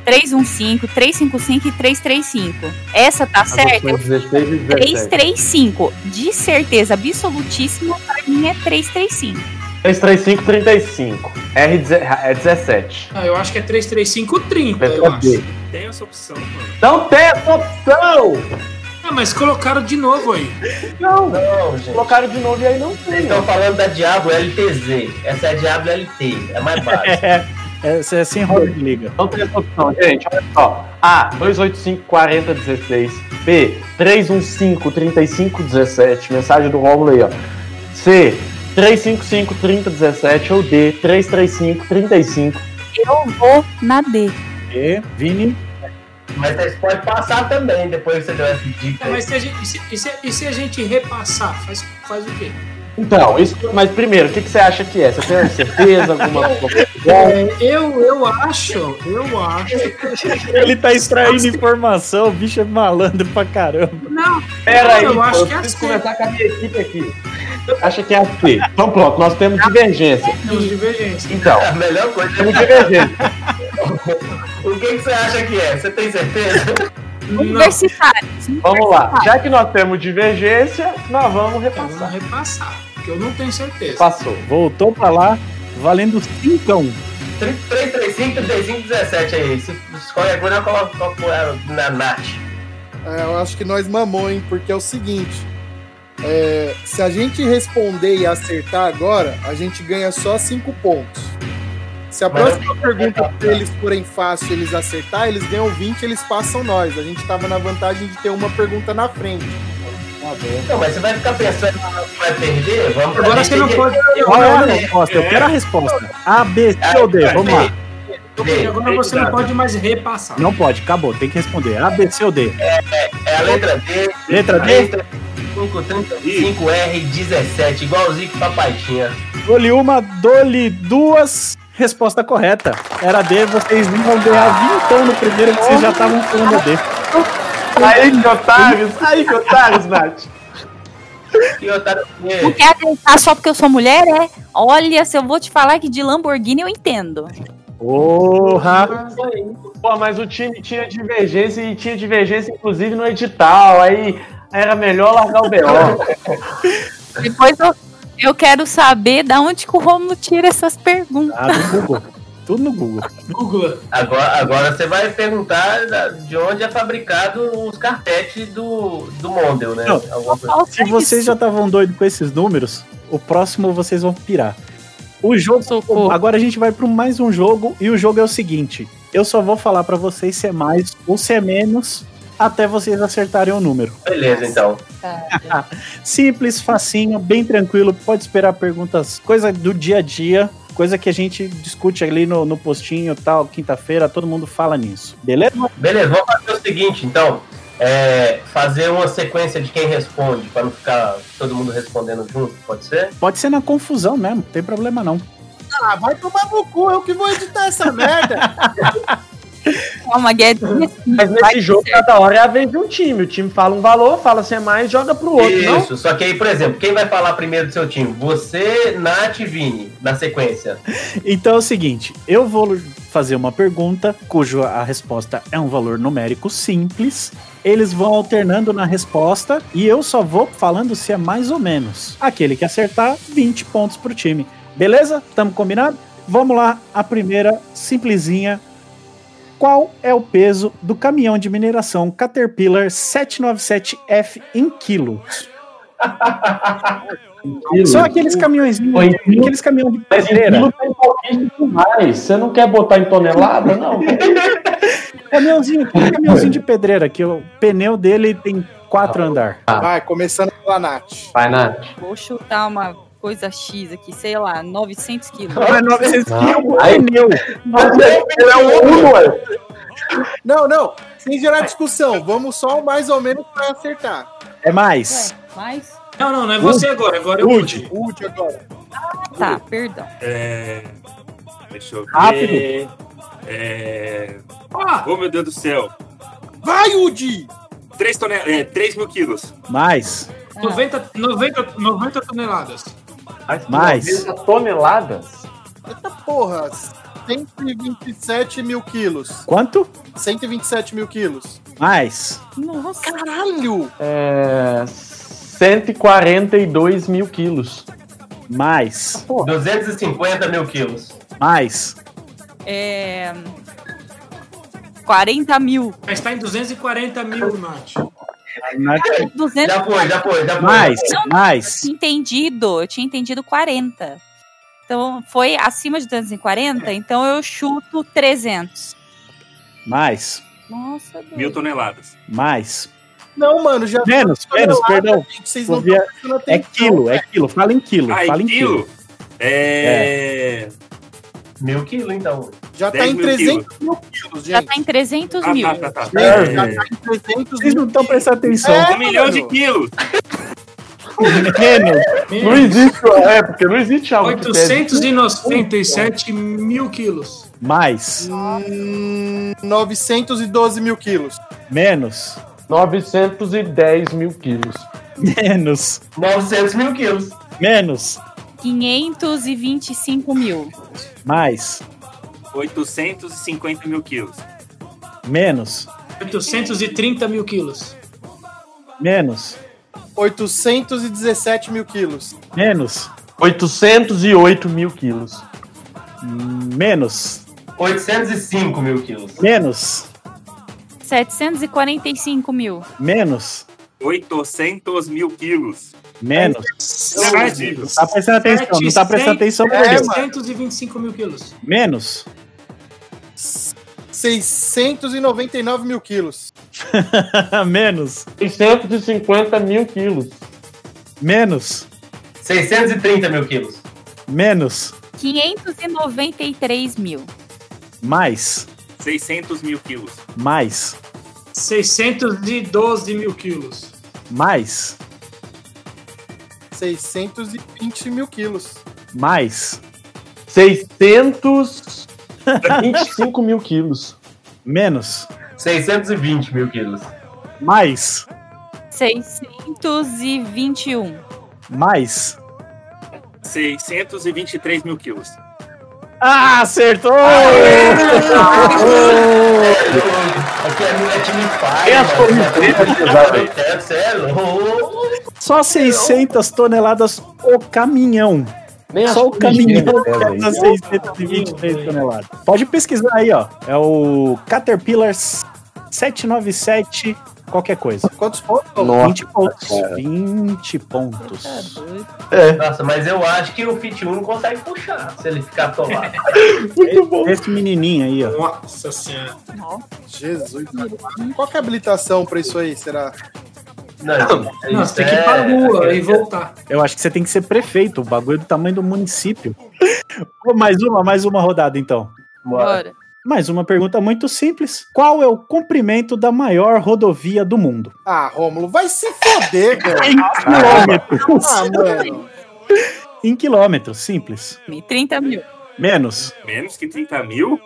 S5: 315, 355 e 335. Essa tá
S7: As
S5: certa?
S7: opções 16 e 17.
S5: 335. De certeza absolutíssima, pra mim é 335.
S7: 335, 35. R é 17.
S3: Ah, eu acho que é 33530, eu
S7: Letra B.
S3: acho.
S4: tem essa opção, mano.
S7: Não tem essa opção!
S3: Ah, mas colocaram de novo aí.
S7: Não,
S6: Não, gente.
S7: colocaram de novo e aí não tem.
S6: estão falando da Diablo LTZ. Essa é a Diablo LT, é mais básica.
S2: É, essa é sem roda de liga.
S7: Não tem essa opção, gente. Olha só. A, 285 40 16. B, 315 35 17. Mensagem do Rómulo aí, ó. C, 355 30 17. Ou D, 335 35.
S5: Eu vou na D.
S2: E, Vini,
S6: Mas vocês podem passar também, depois que você deu essa dica.
S3: É, mas se a gente, e se, e se- e se a gente repassar, faz, faz o quê?
S7: Então, isso, mas primeiro, o que, que você acha que é? Você tem certeza? Alguma coisa?
S3: É, eu, eu acho, eu acho.
S2: ele tá extraindo informação, o bicho é malandro pra caramba.
S3: Não,
S7: Pera aí,
S3: eu
S7: pô,
S3: acho
S7: eu
S3: que é assim.
S7: conversar com a minha equipe aqui. Acha que é a C. Então pronto, nós temos divergência.
S3: temos divergência.
S7: Então,
S6: A melhor coisa
S7: temos
S6: é
S7: divergência.
S6: o que, que você acha que é? Você tem certeza?
S5: Universitários.
S7: Vamos lá. Já que nós temos divergência, nós vamos
S3: eu vou
S7: repassar.
S3: repassar, porque eu não tenho certeza.
S7: Passou.
S2: Voltou pra lá, valendo cincão.
S6: 335, 35, 17 aí. Se escolhe agora, eu ela na Nath.
S1: É, eu acho que nós mamou, hein? Porque é o seguinte: é, se a gente responder e acertar agora, a gente ganha só 5 pontos. Se a próxima pergunta pra eles forem fácil eles acertar, eles ganham 20 eles passam nós. A gente tava na vantagem de ter uma pergunta na frente.
S6: Não, mas você vai ficar pensando que vai perder? Vamos pra
S3: Agora você não pode.
S2: Qual é a resposta? Eu quero a resposta. A, B, C ou D? Vamos lá.
S6: D.
S3: agora você não pode mais repassar.
S2: Não pode, acabou. Tem que responder. A, B, C ou D?
S6: É a letra D.
S2: Letra D?
S6: 535R17, igualzinho que papai tinha.
S2: Dole uma, dole duas. Resposta correta. Era D, vocês não vão ganhar vintão no primeiro que vocês já estavam falando D.
S7: Aí, que otários! Aí, que otários, Nath!
S6: Otário
S5: Não quer acreditar só porque eu sou mulher, é? Olha, se eu vou te falar que de Lamborghini eu entendo.
S2: Porra!
S7: Pô, mas o time tinha divergência e tinha divergência, inclusive, no edital. Aí era melhor largar o BO.
S5: Depois eu, eu quero saber da onde que o Romulo tira essas perguntas.
S2: Ah, do Google. Tudo no Google.
S3: Google.
S6: Agora, agora você vai perguntar de onde é fabricado os carpetes do, do Mondel, né?
S2: Não. Se vocês
S5: isso.
S2: já estavam doidos com esses números, o próximo vocês vão pirar. O jogo.
S5: Socorro.
S2: Agora a gente vai para mais um jogo e o jogo é o seguinte: eu só vou falar para vocês se é mais ou se é menos até vocês acertarem o número.
S6: Beleza, então.
S2: Simples, facinho, bem tranquilo. Pode esperar perguntas, coisa do dia a dia, coisa que a gente discute ali no, no postinho tal, quinta-feira, todo mundo fala nisso. Beleza?
S6: Beleza, vamos fazer o seguinte, então. É, fazer uma sequência de quem responde, para não ficar todo mundo respondendo junto, pode ser?
S2: Pode ser na confusão mesmo, não tem problema não.
S1: Ah, vai tomar no cu, eu que vou editar essa merda.
S5: Calma, Guedes.
S7: Mas nesse jogo, cada hora é a vez de um time. O time fala um valor, fala se é mais, joga pro outro, não?
S6: Isso, só que aí, por exemplo, quem vai falar primeiro do seu time? Você, Nath e Vini, na sequência.
S2: Então é o seguinte, eu vou fazer uma pergunta cuja a resposta é um valor numérico simples. Eles vão alternando na resposta e eu só vou falando se é mais ou menos. Aquele que acertar, 20 pontos pro time. Beleza? Tamo combinado? Vamos lá, a primeira simplesinha. Qual é o peso do caminhão de mineração Caterpillar 797F em quilos? Só aqueles
S7: quilo?
S2: aqueles caminhões de pedreira.
S7: demais. Você não quer botar em tonelada, não?
S2: Caminhãozinho, caminhãozinho de pedreira, que o pneu dele tem quatro andar.
S1: Vai, começando pela Nath.
S7: Vai, Nath.
S5: Vou chutar uma coisa X aqui, sei lá, 900 quilos.
S2: 900
S7: Não.
S2: quilos o
S7: Aí-
S2: pneu.
S7: Ele é o Uno, ué.
S1: Não, não, sem gerar discussão. Vamos só mais ou menos pra acertar.
S2: É mais.
S5: Ué, mas.
S3: Não, não, não é você agora. Agora é o
S2: Woody.
S1: Ult agora.
S5: Tá, perdão.
S4: É... Deixa eu ver.
S2: Rápido.
S4: É...
S3: Ah,
S4: Oh, meu Deus do céu.
S1: Vai, Udi!
S4: 3, tonel... é, 3 mil quilos.
S2: Mais.
S3: 90, 90, 90 toneladas.
S2: Mais.
S7: 90 toneladas?
S1: Eita porra! 127 mil quilos.
S2: Quanto?
S1: 127 mil quilos.
S2: Mais.
S5: Nossa.
S1: Caralho!
S7: É. 142 mil quilos.
S2: Mais.
S6: 250 mil quilos.
S2: Mais.
S5: É. 40 mil.
S3: Mas tá em 240 mil, Nath.
S5: 200.
S6: Já foi, já foi, já foi.
S2: Mais.
S5: Não,
S2: Mais.
S5: tinha entendido, eu tinha entendido 40. Então foi acima de 240, então eu chuto 300.
S2: Mais.
S5: Nossa,
S4: Mil
S5: Deus.
S4: toneladas.
S2: Mais.
S1: Não, mano, já.
S2: Menos, menos, perdão.
S1: Gente, vocês não
S2: É quilo, é quilo. Fala em quilo.
S4: Ah,
S2: Fala
S4: em
S2: quilo.
S4: quilo? É...
S6: Mil quilos, então.
S1: Já tá
S4: 10
S1: em
S4: mil
S1: 300 mil quilos,
S5: Já
S1: gente.
S5: tá em 300
S4: Ah,
S5: mil.
S4: tá, tá, tá.
S1: Gente,
S4: É...
S1: já tá em 300
S2: Vocês não
S1: mil
S2: estão prestando atenção.
S1: É,
S4: Um milhão de quilos.
S2: Menos.
S7: Não existe, é, porque não existe algo que pese
S3: 897 mil quilos.
S2: Mais.
S1: Hum, 912 mil quilos.
S2: Menos.
S7: 910 mil quilos.
S2: Menos.
S6: 900 mil quilos.
S2: Menos.
S5: 525 mil.
S2: Mais.
S4: 850 mil quilos.
S2: Menos.
S3: 830 mil quilos.
S2: Menos.
S1: 817 mil quilos.
S2: Menos.
S7: 808 mil quilos.
S2: Menos.
S6: 805 mil quilos.
S2: Menos.
S5: 745 mil.
S2: Menos.
S4: 800 mil quilos.
S2: Menos.
S4: Negativo.
S2: Tá prestando atenção, não tá prestando atenção,
S1: É,
S2: perdeu.
S1: mano.
S3: 725 mil quilos.
S2: Menos.
S1: 699 mil quilos.
S2: Menos.
S7: 650 mil quilos.
S2: Menos.
S6: 630 mil quilos.
S2: Menos.
S5: 593 mil.
S2: Mais.
S4: 600 mil quilos.
S2: Mais.
S3: 612 mil quilos.
S2: Mais.
S1: 620 mil quilos.
S2: Mais.
S7: 625 mil quilos.
S2: Menos.
S6: 620 mil quilos.
S2: Mais.
S5: 621.
S2: Mais.
S4: 623 mil quilos.
S2: Ah, acertou!
S6: Aqui é, é? É, é.
S2: Só 600 toneladas o caminhão.
S7: Nem
S2: Só o caminhão
S7: corridas,
S2: pesa
S7: velho.
S2: 623 toneladas. Pode pesquisar aí, ó. É o Caterpillar 797 qualquer coisa.
S1: Quantos pontos?
S2: 20 pontos.
S7: cara.
S2: 20
S5: Tá
S2: pontos.
S5: doido.
S6: Nossa, mas eu acho que o Fit 1 não consegue puxar se ele ficar atolado.
S2: Esse menininho aí, ó.
S3: Nossa senhora.
S1: Jesus. Qual que é a habilitação pra isso aí, será?
S6: Não,
S3: Não, você tem que ir
S6: é-
S3: pra lua e voltar.
S2: Eu acho que você tem que ser prefeito. O bagulho é do tamanho do município. Pô, mais uma, mais uma rodada então.
S6: Bora.
S5: Bora.
S2: Mais uma pergunta muito simples. Qual é o comprimento da maior rodovia do mundo?
S1: Ah, Rômulo, vai se foder, cara.
S2: Em quilômetros.
S1: Ah, mano.
S2: em quilômetros, simples.
S5: 30 mil.
S2: Menos.
S4: Menos que 30 mil?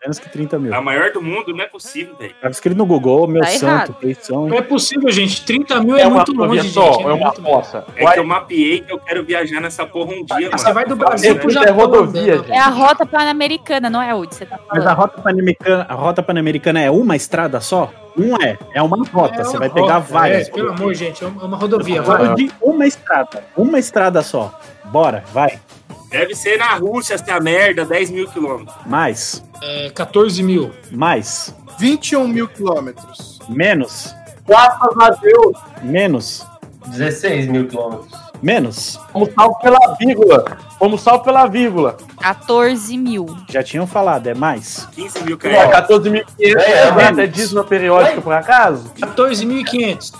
S2: Menos que 30 mil.
S4: A maior do mundo? Não é possível, velho.
S2: Tava escrito no Google, meu
S5: Tá
S2: santo, feição.
S3: Não é possível, gente. 30 mil é,
S7: É uma
S3: muito
S7: rodovia
S3: longe,
S7: só,
S3: gente.
S7: é uma fossa.
S4: É que eu mapeei que eu quero viajar nessa porra um dia,
S3: Você
S4: mano.
S3: vai do Brasil pro
S7: é
S3: Japão.
S7: rodovia,
S3: andando.
S7: gente.
S5: É a rota pan-americana, não é, Udi? Você tá
S2: Mas a
S5: falando.
S2: rota pan-americana, a rota pan-americana é uma estrada só? Não é, é uma rota.
S3: É
S2: Você
S3: uma
S2: vai pegar
S3: rota,
S2: várias.
S3: É, pelo amor, gente, é uma rodovia. Vai.
S2: de uma estrada. Uma estrada só. Bora, vai.
S4: Deve ser na Rússia essa merda, 10 mil quilômetros.
S2: Mais.
S3: É, 14 mil.
S2: Mais.
S1: 21 mil quilômetros.
S2: Menos.
S7: Graças a Deus.
S2: Menos.
S6: 16 mil quilômetros.
S2: Menos.
S7: Vamos salvo pela vírgula. Vamos salvo pela vírgula.
S5: 14 mil.
S2: Já tinham falado, é mais.
S4: 15 mil
S7: É,
S4: km.
S7: 14.500
S6: É,
S7: é, é dízima periódica, por acaso?
S3: 14.500.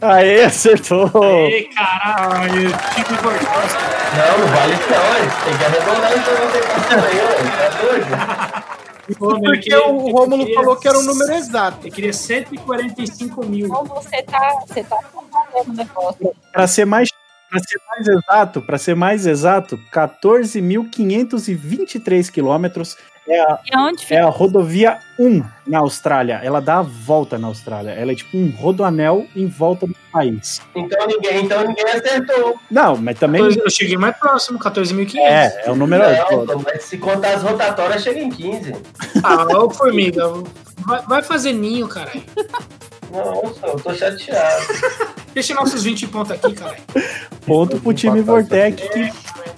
S2: Aê, acertou.
S3: Ei, caralho. Tipo importante.
S6: Não, não vale isso não? Tem que arredondar isso aí, ó. Tá doido?
S1: Porque o Rômulo falou que era o número exato.
S3: Eu queria 145 mil.
S5: Então você tá, você tá fazendo o negócio.
S2: Para ser mais para ser mais exato, para ser mais exato, 14.523 quilômetros é a,
S5: E
S2: é a rodovia 1 na Austrália. Ela dá a volta na Austrália. Ela é tipo um rodoanel em volta do país.
S6: Então ninguém, então ninguém acertou.
S2: Não, mas também
S3: 14 Eu cheguei mais próximo, 14.500.
S2: é, é o número
S6: Não, mas se contar as rotatórias, chega em 15.
S3: Ah, ô formiga. Vai, vai fazer ninho, caralho.
S6: Nossa, eu tô chateado.
S3: Deixa nossos 20 pontos aqui, caralho.
S2: ponto pro time Vortec que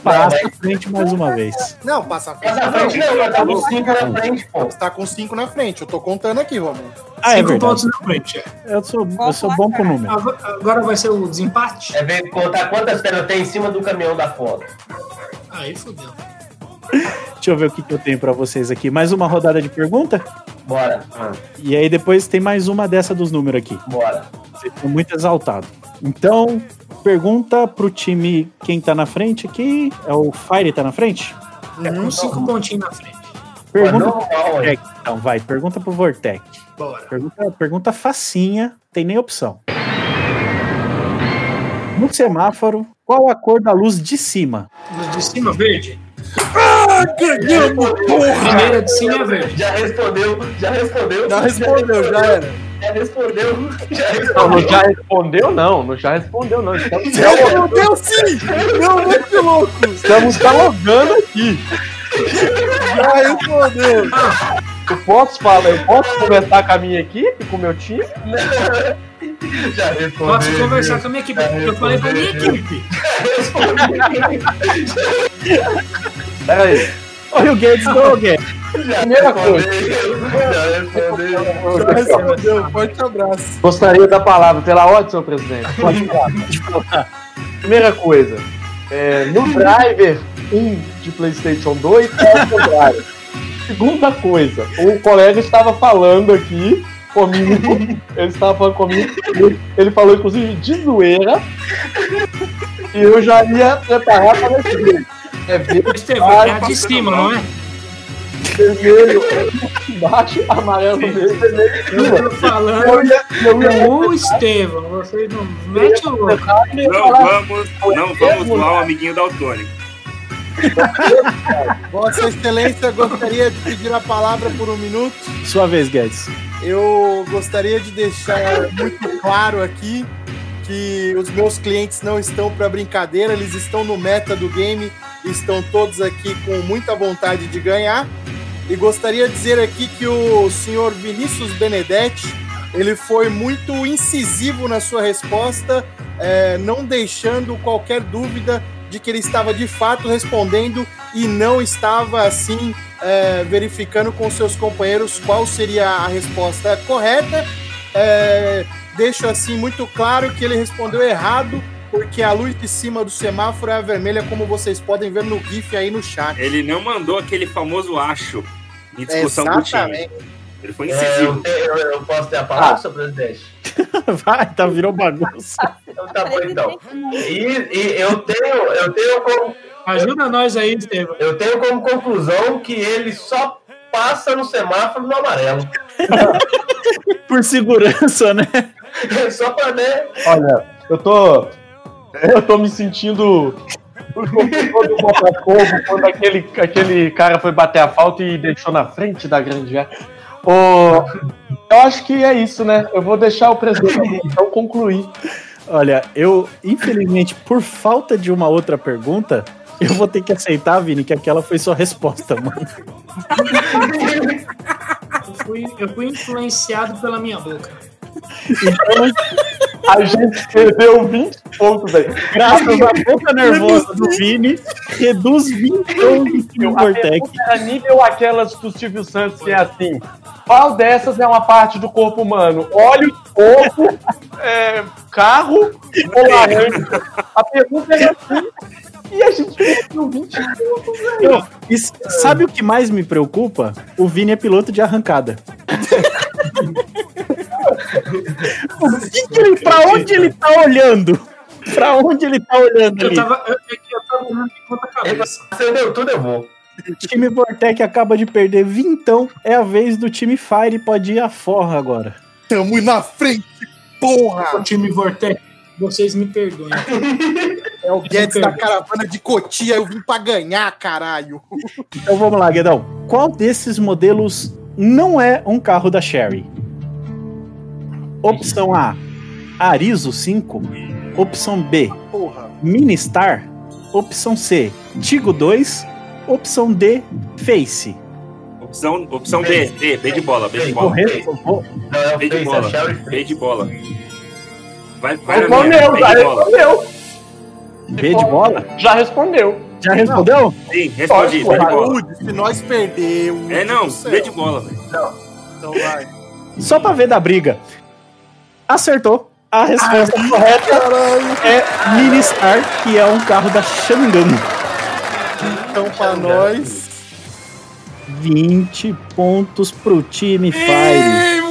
S2: passa à frente mais uma vez.
S1: Não, passa a frente.
S6: Mas na frente não, nós tá com 5 na frente, pô.
S1: Você tá com 5 na frente. Eu tô contando aqui, Rômulo.
S2: Ah, é
S3: 5
S2: verdade.
S3: pontos na frente. é.
S2: Eu sou, eu sou bom com número.
S3: Agora, agora vai ser o desempate?
S6: É ver contar quantas pedras tem em cima do caminhão da foto.
S3: Aí fodeu.
S2: Deixa eu ver o que, que eu tenho pra vocês aqui. Mais uma rodada de pergunta?
S6: Bora,
S2: E aí depois tem mais uma dessa dos números aqui.
S6: bora.
S2: Vocês estão muito exaltados. Então, pergunta pro time quem tá na frente aqui. É o Fire tá na frente?
S3: É com 5 pontinhos na frente.
S2: Pergunta? Vortec, então, vai. Pergunta pro Vortec.
S3: Bora.
S2: Pergunta, pergunta facinha, tem nem opção. No semáforo, qual a cor da luz de cima?
S3: Luz de cima, verde.
S1: Ganhamos,
S3: Primeira de cima é verde.
S6: Já respondeu, já respondeu.
S1: Já respondeu, já era.
S6: Já respondeu, já
S7: Não,
S6: respondeu.
S7: não já respondeu, não. Não já respondeu, não. Estamos
S1: Já respondeu sim! Não, muito louco!
S7: estamos dialogando aqui.
S1: Já respondeu!
S7: Eu posso falar, eu posso conversar com a minha equipe, com o meu time?
S6: Já respondeu.
S3: Posso conversar com a minha equipe. porque Eu falei pra minha equipe.
S7: Pera aí.
S2: Olha o Guedes do Guedes.
S7: Primeira coisa.
S6: Já respondeu.
S1: Respondeu, forte abraço.
S7: Gostaria da palavra, pela ordem, senhor presidente. Pode falar. Primeira coisa, é, no driver 1 de PlayStation 2 é o contrário. Segunda coisa, o colega estava falando aqui comigo, ele estava falando comigo, ele- falou inclusive de zoeira, e eu já ia preparar para receber. É verde,
S3: Estevão, é a de cima, não é?
S7: vermelho, embaixo, amarelo, vermelho.
S3: Eu tô falando
S7: Eu ia, eu ia
S3: o Estevão. Você não mete o louco.
S4: Não vamos, não vamos zoar o amiguinho daltônico.
S1: Vossa Excelência gostaria de pedir a palavra por um minuto.
S2: Sua vez, Guedes.
S1: Eu gostaria de deixar muito claro aqui que os meus clientes não estão para brincadeira, eles estão no meta do game, estão todos aqui com muita vontade de ganhar. E gostaria de dizer aqui que o senhor Vinícius Benedetti, ele foi muito incisivo na sua resposta, eh, não deixando qualquer dúvida de que ele estava de fato respondendo e não estava assim é, verificando com seus companheiros qual seria a resposta correta. É, deixo assim muito claro que ele respondeu errado, porque a luz de cima do semáforo é a vermelha, como vocês podem ver no GIF aí no chat.
S4: Ele não mandou aquele famoso acho em discussão do time. Ele foi
S6: É, eu,
S4: incisivo.
S6: tenho- eu- eu posso ter a palavra,
S7: Ah.
S6: senhor presidente?
S2: Vai, tá, virou bagunça.
S6: Então tá bom, então. E, e eu tenho, eu tenho como,
S3: Ajuda nós aí, Estevão.
S6: eu tenho como conclusão que ele só passa no semáforo no amarelo.
S2: Por segurança, né?
S6: só pra, né?
S7: Olha, eu tô. Eu tô me sentindo. O do Botafogo, quando aquele, aquele cara foi bater a falta e deixou na frente da grande área. Ô, eu acho que é isso, né? Eu vou deixar o presidente então concluir.
S2: Olha, eu, infelizmente, por falta de uma outra pergunta, eu vou ter que aceitar, Vini, que aquela foi sua resposta, mano.
S3: Eu fui, eu fui influenciado pela minha boca.
S2: Então,
S7: A gente perdeu 20 pontos aí.
S2: graças à boca nervosa do Vini, reduz 20 pontos Vortec.
S7: pergunta era nível aquelas do Silvio Santos, que é assim: qual dessas é uma parte do corpo humano? Óleo, corpo, é, carro ou laranja? A pergunta era assim. E a gente perdeu 20 pontos aí.
S2: Eu- e s- sabe o que mais me preocupa? O Vini é piloto de arrancada. o que que ele, pra onde ele tá olhando? Pra onde ele tá olhando
S3: Eu
S2: ali?
S3: tava, eu, é que eu tava olhando de ponta cabeça.
S6: acendeu tudo, eu vou.
S2: O time Vortec acaba de perder vintão. É a vez do time Fire pode ir à forra agora.
S1: Tamo na frente, porra!
S3: O time Vortex, vocês me perdoem.
S1: É o Guedes da caravana de Cotia, eu vim pra ganhar, caralho.
S2: Então vamos lá, Guedão. Qual desses modelos não é um carro da Sherry? Opção A, Arizo 5. Opção B,
S1: Porra.
S2: Ministar. Opção C, Tigo 2. Opção D, Face.
S4: Opção, opção B, B, B de bola, B de bola.
S6: É
S4: B de
S6: é
S4: bola. B de bola. Vai, vai na
S7: Respondeu,
S4: minha,
S7: já
S4: B de bola.
S7: respondeu.
S2: B de bola?
S7: Já respondeu.
S2: Já respondeu?
S4: Sim, respondi, B de bola.
S1: Saúde, se nós perdermos.
S4: É não. B de bola, velho.
S1: Então vai.
S2: Só pra ver da briga. Acertou. A resposta correta
S1: Caralho.
S2: é Ministar, que é um carro da Xangan.
S1: Então, pra nós.
S2: 20 pontos pro time Fire.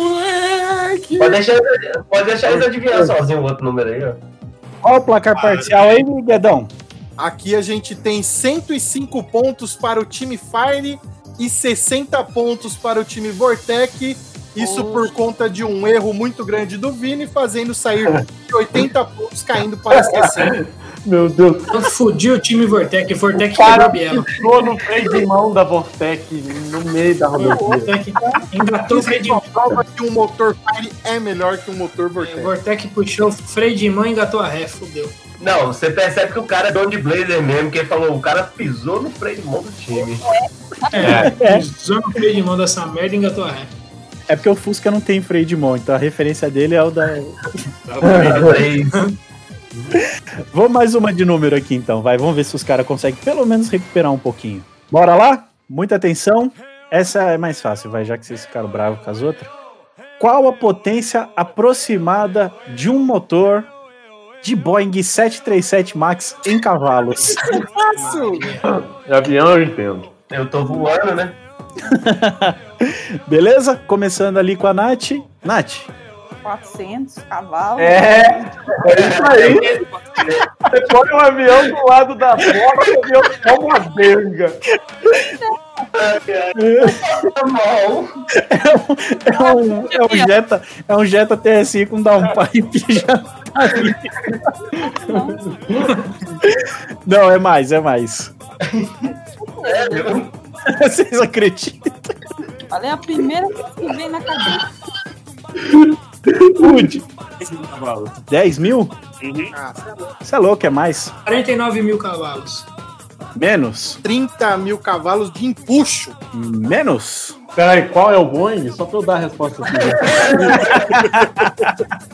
S6: Pode deixar, pode deixar eles adivinhar sozinho o outro número aí, ó.
S2: Qual o placar parcial aí, Guedão?
S1: Aqui a gente tem 105 pontos para o time Fire e 60 pontos para o time Vortec. Isso por conta de um erro muito grande do Vini, fazendo sair de 80 pontos caindo para 60.
S7: Meu Deus.
S3: Eu fudi o time Vortex. Vortex
S7: O cara
S3: quebrou a biela.
S7: pisou no freio de mão da Vortec no meio da rodovia.
S3: Vortex engatou o freio de mão.
S1: prova que um motor Fire é melhor que um motor
S3: O
S1: Vortec.
S3: Vortex puxou o freio de mão e engatou a ré, fudeu.
S6: Não, você percebe que o cara é dono de blazer mesmo, que ele falou, o cara pisou no freio de mão do time.
S3: É, pisou no freio de mão dessa merda e engatou a ré.
S2: É porque o Fusca não tem freio de mão, então a referência dele é o da. Vamos mais uma de número aqui então, vai. Vamos ver se os caras conseguem pelo menos recuperar um pouquinho. Bora lá? Muita atenção. Essa é mais fácil, vai, já que vocês ficaram bravos com as outras. Qual a potência aproximada de um motor de Boeing 737 MAX em cavalos?
S7: De avião eu entendo.
S6: Eu tô voando, né?
S2: Beleza? Começando ali com a Nath. Nath,
S5: 400 cavalos.
S7: É, é isso aí. Você põe um avião do lado da porta, o avião é uma benga.
S2: É um, é um Jetta, é um Jetta TSI com downpipe já tá ali. Não, é mais, é mais.
S6: Sério?
S2: Vocês acreditam?
S5: Olha, é a primeira que vem na cabeça.
S2: Wood,
S4: 10 mil cavalos.
S2: 10 mil?
S4: Uhum.
S2: Você é louco, é mais.
S3: 49 mil cavalos.
S2: Menos.
S1: 30 mil cavalos de empuxo.
S2: Menos.
S7: Peraí, qual é o Boeing? Só pra eu dar a resposta aqui.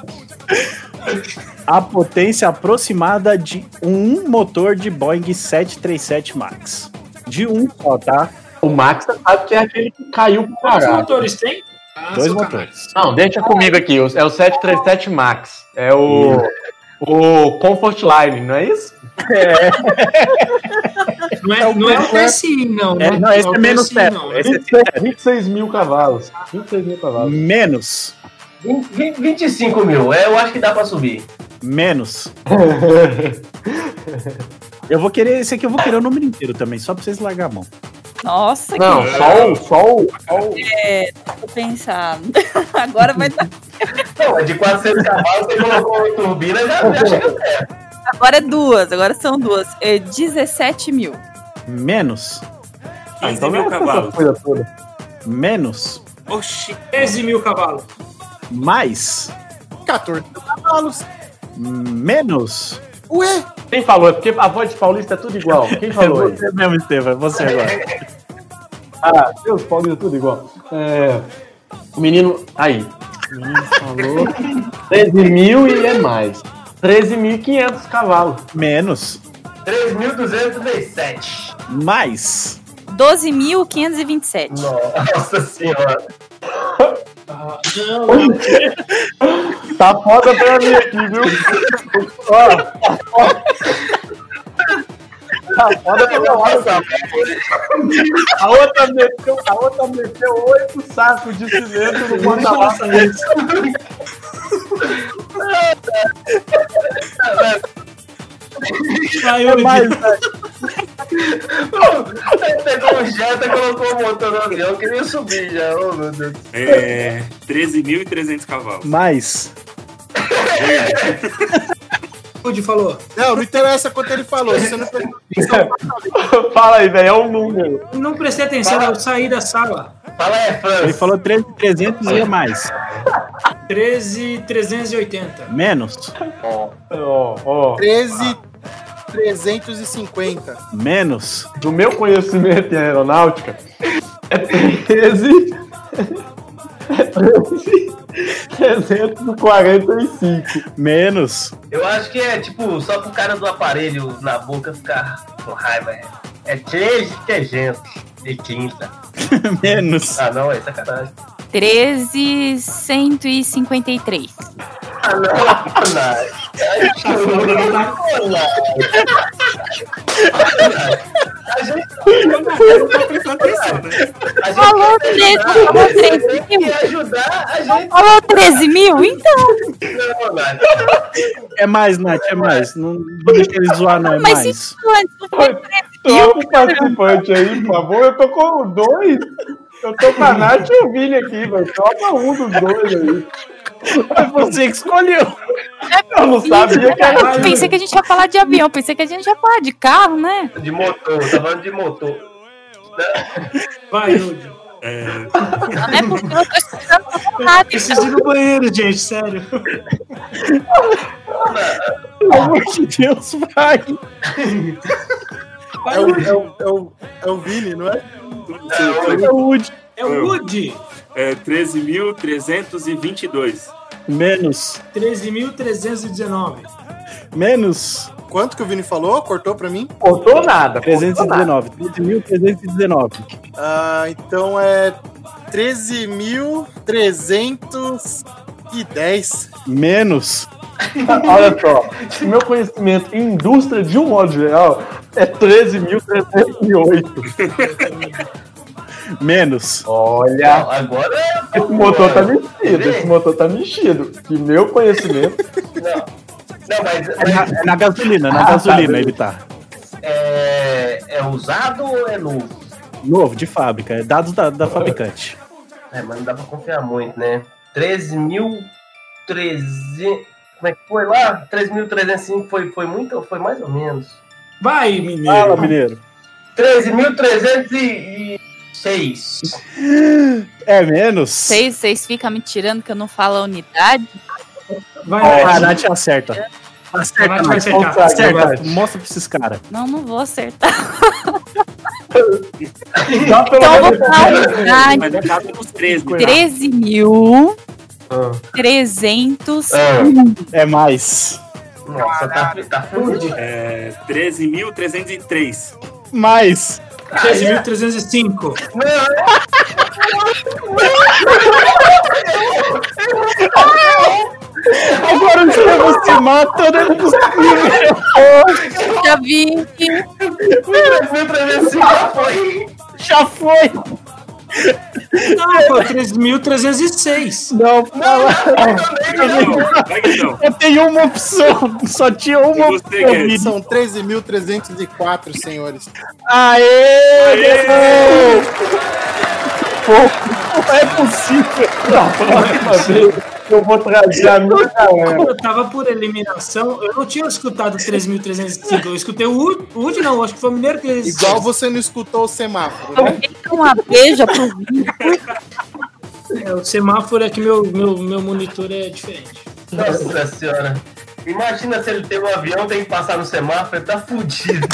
S2: A potência aproximada de um motor de Boeing 737 MAX. De um só, tá?
S7: O Max sabe que é aquele que caiu pro
S3: Quantos
S7: caralho.
S3: motores tem? Ah,
S2: Dois motores.
S7: Não, deixa comigo aqui. É o 737 Max. É o. O Comfort Line, não é isso?
S3: Não é, não é o TSI, não.
S2: É,
S3: né?
S2: não, esse
S3: o
S2: é menos
S3: TSI,
S2: perto.
S3: não.
S2: Esse é
S7: 26, 26 mil cavalos. 26 mil cavalos.
S2: Menos.
S6: 20, 25 mil. É, eu acho que dá pra subir.
S2: Menos. Eu vou querer. Esse aqui eu vou querer o número inteiro também, só pra vocês largar a mão.
S5: Nossa,
S7: Não,
S5: que
S7: só o. Só o, só o
S5: vou pensar. Agora vai dar.
S6: Não, é de 400 cavalos, você colocou a turbina, já, já chega perto.
S5: Agora é duas, agora são duas. É 17 mil.
S2: Menos.
S4: 15
S7: então
S4: mil
S7: é
S4: cavalos.
S7: coisa toda.
S2: Menos.
S4: Oxi.
S3: 13 mil cavalos.
S2: Mais.
S1: 14 mil cavalos.
S2: Menos.
S1: Ué,
S7: Quem falou? É porque a voz de paulista é tudo igual. Quem falou aí?
S2: Você mesmo, Estevam. é Você agora.
S7: Ah, Deus, paulista é tudo igual. É, o menino. Aí. O menino falou. 13 mil e é mais. 13.500 cavalos.
S2: Menos.
S6: 3.237.
S2: Mais.
S5: 12.527.
S6: Nossa senhora.
S7: Tá foda pra mim aqui, viu? Ó. Tá foda pra minha hora, A outra meteu, a outra meteu oito sacos de cimento no porta-mala.
S3: Aí,
S2: É mais.
S6: Ele pegou um jeta e colocou o motor no avião, queria subir já. Oh, meu Deus.
S4: É. 13.300 cavalos.
S2: Mais.
S3: Rudy falou.
S1: não, não interessa quanto ele falou. Você não
S7: Fala aí, velho, é um número.
S3: Não prestei atenção, eu saí da sala.
S6: Fala aí,
S2: Ele
S6: Franz.
S2: falou 13,300 e é mais.
S3: 13,380.
S2: Menos.
S7: Ó, ó.
S1: 13 350.
S2: Menos.
S7: Do meu conhecimento em aeronáutica, é 13. É 13. 345.
S2: Menos.
S6: Eu acho que é tipo só pro cara do aparelho na boca ficar com raiva. É, é 3 300 de tinta.
S2: Menos.
S6: Ah, não, é sacanagem.
S5: 13.153.
S6: Ah, não. A gente
S4: prestando atenção, né?
S5: Falou
S6: quer
S5: 13,
S6: ajudar,
S5: falou
S6: mas
S5: 13
S6: você tem
S5: mil.
S6: ajudar a gente.
S5: Falou 13 mil? Então.
S6: Não, Nath.
S2: É mais, Nath, é mais. Não vou deixar ele zoar, não. É
S5: Mas
S2: mais.
S5: isso antes não foi 13
S7: Troca o participante aí, por favor. Eu tô com dois. Eu tô com a Nath e o Vini aqui, velho. Troca um dos dois aí.
S2: Foi você que escolheu.
S7: Eu não sabia que era
S5: Eu pensei que a gente ia falar de avião, pensei que a gente ia falar de carro, né?
S6: De motor, tá falando de motor.
S3: Vai, Rudy.
S4: É,
S5: é porque eu tô escutando rádio.
S3: Preciso ir no banheiro, gente, sério.
S2: Pelo amor de Deus, vai.
S1: É o, é, o, é, o, é o Vini, não é?
S2: É o Woody.
S3: É o Woody.
S4: é 13.322.
S2: Menos.
S3: 13.319.
S2: Menos.
S1: Quanto que o Vini falou? Cortou pra mim?
S7: Cortou nada. cortou nada.
S2: 319. 13.319.
S1: Ah, então é 13.310.
S2: Menos.
S7: Olha só, meu conhecimento em indústria de um modo geral é 13.308.
S2: Menos.
S7: Olha,
S6: Não, agora é.
S7: esse motor tá mexido, esse motor tá mexido. Que meu conhecimento
S6: Não, não mas,
S2: É na,
S6: mas
S2: é na gasolina, na
S7: Ah, tá,
S2: gasolina
S7: beleza.
S2: ele tá.
S6: é, é usado ou é novo?
S2: Novo, de fábrica. É dados da, da fabricante.
S6: É, mas não dá pra confiar muito, né? 13.300. Como é que foi lá? 3.305 foi, foi muito ou foi mais ou menos?
S3: Vai,
S2: Fala,
S3: mineiro.
S2: mineiro.
S6: 13.306.
S2: É menos?
S5: Vocês, vocês ficam me tirando que eu não falo a unidade?
S3: Vai, Nath.
S2: a Nath acerta. Acerta,
S3: Nath vai acertar.
S2: Acerta. Mostra pra esses caras.
S5: Não, não vou acertar.
S7: Dá pelo
S5: Então vou
S7: menos-
S5: falar a unidade.
S4: Mas é dos 13.
S5: 13 mil.
S7: Ah.
S5: 300.
S2: É mais.
S6: Nossa, tá, tá fudido.
S4: É 13.303.
S2: Mais.
S3: 13.305.
S2: Agora o Estevão se mata, né?
S5: Já vi
S6: 3.305 já foi.
S2: Já foi.
S3: Não, pô, 3.306.
S2: Não, fala. Eu tenho uma opção. Só tinha uma opção.
S1: São 13.304, senhores.
S2: Aê! Guedes! Pô, não é possível.
S7: Na próxima vez eu vou trazer a minha galera.
S3: Eu tava por eliminação, eu não tinha escutado 3.305. Eu escutei o Ud, o Ud não, acho que foi o Mineiro que eles.
S1: Igual você não escutou o semáforo, né?
S5: Uma beija pro.
S3: É, o semáforo é que meu, meu, meu monitor é diferente.
S6: Nossa senhora. Imagina se ele tem um avião, tem que passar no semáforo, ele tá fudido.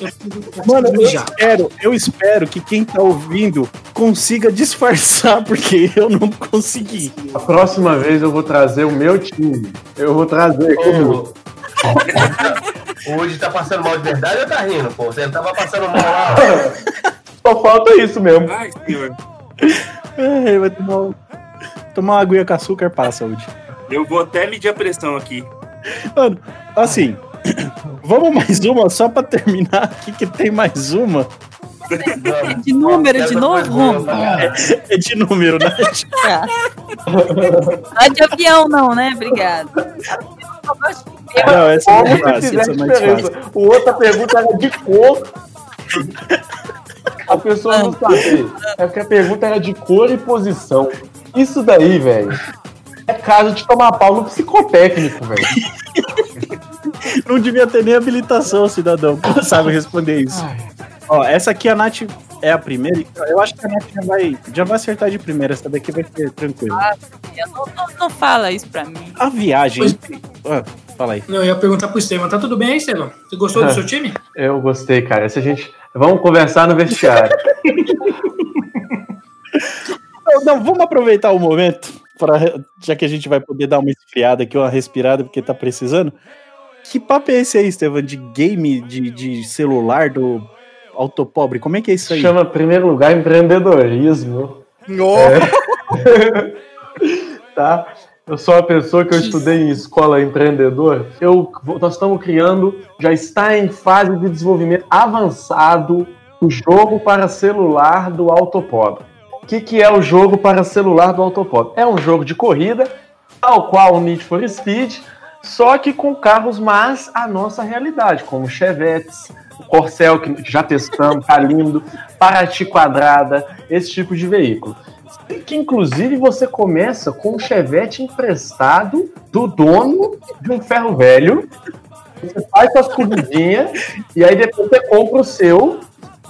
S3: Eu,
S2: Mano, eu
S3: já.
S2: espero, eu espero que quem tá ouvindo consiga disfarçar, porque eu não consegui.
S7: A próxima vez eu vou trazer o meu time. Eu vou trazer comigo.
S6: Ô, Hoje tá passando mal de verdade ou tá rindo, pô? Você tava passando mal lá.
S7: Só falta isso mesmo.
S4: Ai, senhor.
S2: Vai tomar, um- tomar uma aguinha com açúcar para a saúde.
S4: Eu vou até medir a pressão aqui.
S2: Mano, assim, vamos mais uma só pra terminar aqui, que tem mais uma.
S5: De número, de novo?
S2: É de número, né?
S5: Não é de avião, não, né? Obrigado.
S2: Não, essa é mais fácil, essa é mais fácil.
S7: O outra pergunta era de cor. A pessoa não sabia. É porque a pergunta era de cor e posição. Isso daí, velho. É caso de tomar pau no psicotécnico, velho.
S2: Não devia ter nem habilitação, cidadão, pra sabe responder isso. Ó, essa aqui a Nath é a primeira, então eu acho que a Nath já vai, já vai acertar de primeira, essa daqui vai ser tranquila.
S5: Não, não, não fala isso pra mim.
S2: A viagem. Ah, fala aí.
S3: Não, eu ia perguntar pro Estevam. Tá tudo bem aí, Estevam? Você gostou do seu time?
S7: Eu gostei, cara. Se a gente. Vamos conversar no vestiário.
S2: Não, não, vamos aproveitar o momento, pra, já que a gente vai poder dar uma esfriada aqui, uma respirada, porque tá precisando. Que papo é esse aí, Estevam? De game de, de celular do autopobre? Como é que é isso aí?
S7: Chama, em primeiro lugar, empreendedorismo.
S1: Oh,
S7: tá? Eu sou uma pessoa que eu estudei em escola empreendedora. Eu, nós estamos criando, já está em fase de desenvolvimento avançado, o jogo para celular do Autopod. O que, que é o jogo para celular do Autopod? É um jogo de corrida, tal qual o Need for Speed, só que com carros mais a nossa realidade, como Chevettes, Corcel, que já testamos, tá lindo, Paraty Quadrada, esse tipo de veículo que inclusive você começa com um chevette emprestado do dono de um ferro velho. Você faz suas corridinhas e aí depois você compra o seu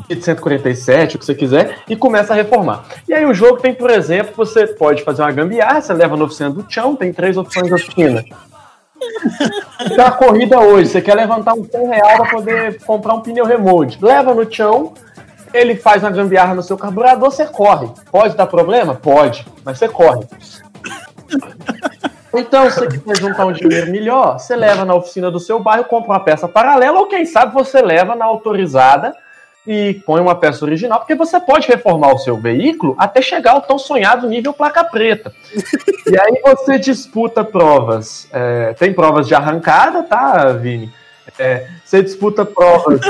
S7: de 147, o que você quiser, e começa a reformar. E aí o jogo tem, por exemplo, você pode fazer uma gambiarra, você leva na oficina do chão, tem três opções de oficina. A corrida hoje, você quer levantar um 100 real para poder comprar um pneu remote. Leva no chão, ele faz uma gambiarra no seu carburador, você corre. Pode dar problema? Pode, mas você corre. Então, se você quiser juntar um dinheiro melhor, você leva na oficina do seu bairro, compra uma peça paralela, ou quem sabe você leva na autorizada e põe uma peça original, porque você pode reformar o seu veículo até chegar ao tão sonhado nível placa preta. E aí você disputa provas. é, tem provas de arrancada, tá, Vini? É, você disputa provas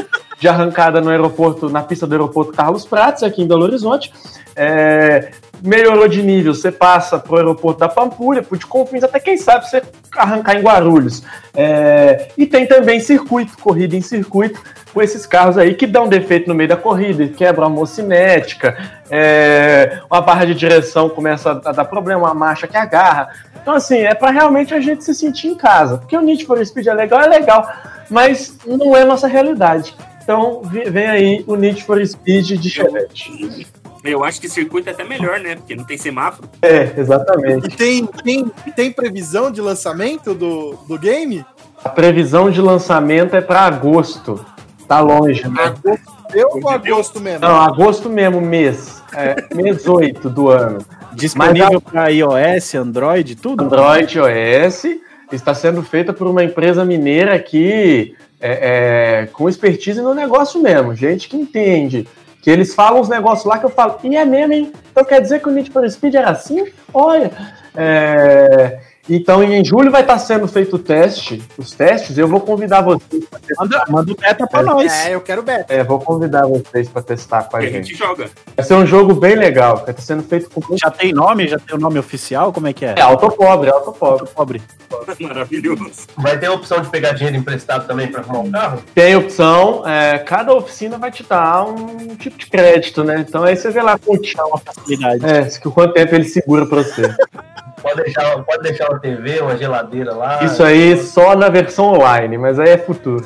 S7: de arrancada no aeroporto, na pista do aeroporto Carlos Prates, aqui em Belo Horizonte. É, melhorou de nível, você passa pro aeroporto da Pampulha, pro de Confins, até quem sabe você arrancar em Guarulhos. É, e tem também circuito, corrida em circuito, com esses carros aí que dão defeito no meio da corrida, quebra a mocinética, é, uma barra de direção começa a dar problema, uma marcha que agarra. Então, assim, é para realmente a gente se sentir em casa. Porque o Need for Speed é legal, é legal, mas não é nossa realidade. Então, vem aí o Need for Speed de Chevette.
S4: Eu acho que circuito é até melhor, né? Porque não tem semáforo.
S7: É, exatamente.
S1: E tem, tem, tem previsão de lançamento do, do game?
S7: A previsão de lançamento é para agosto. Tá longe, né?
S1: Agosto deu ou agosto mesmo?
S7: Não, agosto mesmo, mês. É, mês 8 do ano.
S2: Disponível para iOS, Android, tudo?
S7: Android OS está sendo feita por uma empresa mineira aqui é, é, com expertise no negócio mesmo, gente que entende. Que eles falam uns negócios lá que eu falo, e é mesmo, hein? Então quer dizer que o Need for Speed era assim? Olha. É, então em julho vai estar sendo feito o teste, os testes, eu vou convidar vocês para testar.
S2: Manda, manda o beta pra nós.
S1: É, eu quero beta.
S7: É, vou convidar vocês para testar com a
S4: a
S7: gente.
S4: gente joga.
S7: Vai ser um jogo bem legal, que está sendo feito com.
S2: Já tem nome? Já tem o nome oficial? Como é que é?
S7: É autopobre, é autopobre.
S2: Pobre.
S4: Maravilhoso.
S6: Vai ter a opção de pegar dinheiro emprestado também para arrumar um carro?
S7: Tem opção, é, cada oficina vai te dar um tipo de crédito, né? Então aí você vê lá quanto,
S2: Uma facilidade.
S7: é, que quanto tempo ele segura pra você.
S6: Pode deixar, pode deixar uma TV, uma geladeira lá.
S7: Isso aí só na versão online, mas aí é futuro.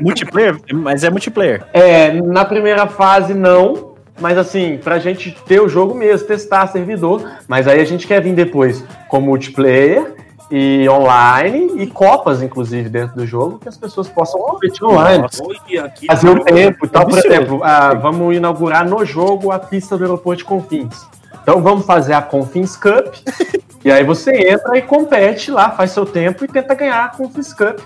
S2: Multiplayer? Mas é multiplayer.
S7: É, na primeira fase não, mas assim, pra gente ter o jogo mesmo, testar servidor, mas aí a gente quer vir depois com multiplayer e online e copas, inclusive, dentro do jogo, que as pessoas possam competir online. Fazer o tempo e tal. Por exemplo, ah, vamos inaugurar no jogo a pista do aeroporto de Confins. Então vamos fazer a Confins Cup. e aí você entra e compete lá, faz seu tempo e tenta ganhar a Confins Cup.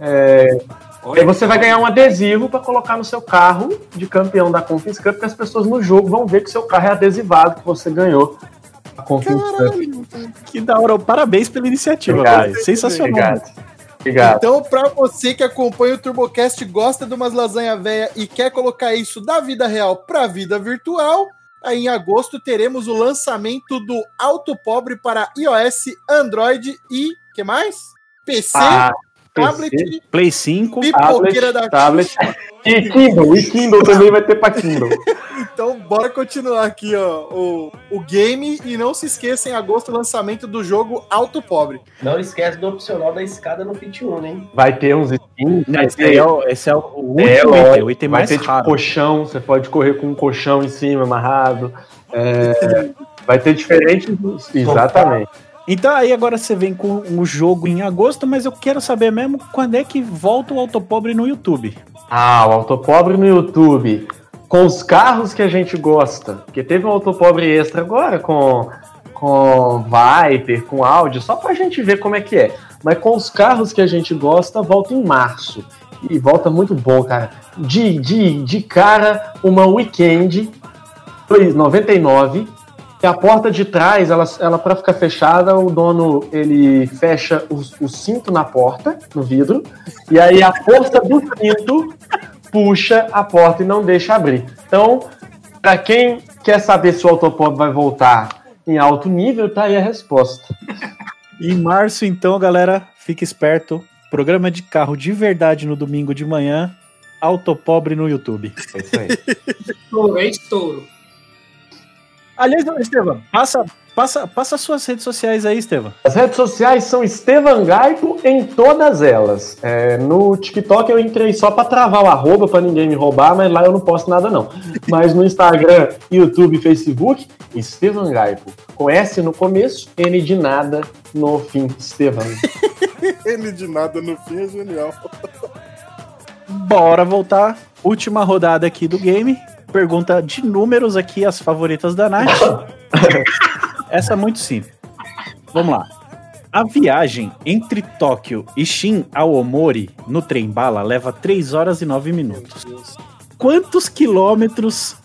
S7: É,
S4: Olha
S7: aí você vai ganhar um adesivo para colocar no seu carro de campeão da Confins Cup, que as pessoas no jogo vão ver que seu carro é adesivado, que você ganhou a Confins Cup.
S2: Que da hora. Parabéns pela iniciativa,
S7: Obrigado.
S2: velho. Sensacional.
S7: Obrigado. Obrigado.
S1: Então, pra você que acompanha o TurboCast, gosta de umas lasanha véia e quer colocar isso da vida real pra vida virtual, em agosto teremos o lançamento do Auto Pobre para iOS, Android e que mais? PC,
S7: Ah,
S1: tablet,
S7: PC,
S2: Play 5.
S1: pipoqueira da
S7: tablet, tablet. E Kindle, e Kindle também vai ter para Kindle.
S1: Então, bora continuar aqui, ó, o, o game. E não se esqueça, em agosto, o lançamento do jogo Auto Pobre.
S6: Não esquece do opcional da escada no Fit 1, hein?
S7: Vai ter uns skins,
S2: Não, esse,
S7: ter,
S2: é o, esse é o último
S7: É,
S2: item,
S7: lógico.
S2: o item
S7: vai
S2: mais
S7: ter tipo
S2: raro.
S7: colchão, você pode correr com um colchão em cima, amarrado. É, vai ter diferentes. Exatamente.
S2: Então aí agora você vem com o jogo em agosto, mas eu quero saber mesmo quando é que volta o Autopobre no YouTube.
S7: Ah, o Autopobre no YouTube. Com os carros que a gente gosta. Porque teve um Autopobre extra agora com, com Viper, com áudio, só pra gente ver como é que é. Mas com os carros que a gente gosta, volta em março. E volta muito bom, cara. De, de, de cara, uma weekend 2,99. E a porta de trás, ela, ela para ficar fechada, o dono ele fecha o, o cinto na porta, no vidro, e aí a força do cinto puxa a porta e não deixa abrir. Então, para quem quer saber se o Autopop vai voltar em alto nível, tá aí a resposta.
S2: Em março, então, galera, fique esperto. Programa de carro de verdade no domingo de manhã. Autopobre no YouTube.
S7: É isso aí.
S3: Estouro, é estouro.
S2: Aliás, Estevam, passa, passa, passa suas redes sociais aí, Estevam.
S7: As redes sociais são Estevan Gaipo em todas elas. É, no TikTok eu entrei só para travar o arroba para ninguém me roubar, mas lá eu não posto nada não. Mas no Instagram, YouTube, Facebook, Estevan Gaipo. Com S no começo, N de nada no fim. Estevan.
S1: Ele de nada no fim é genial.
S2: Bora voltar. Última rodada aqui do game. Pergunta de números aqui, as favoritas da Nath. Essa é muito simples. Vamos lá. A viagem entre Tóquio e Shin Aomori no trem bala leva 3 horas e 9 minutos. Quantos quilômetros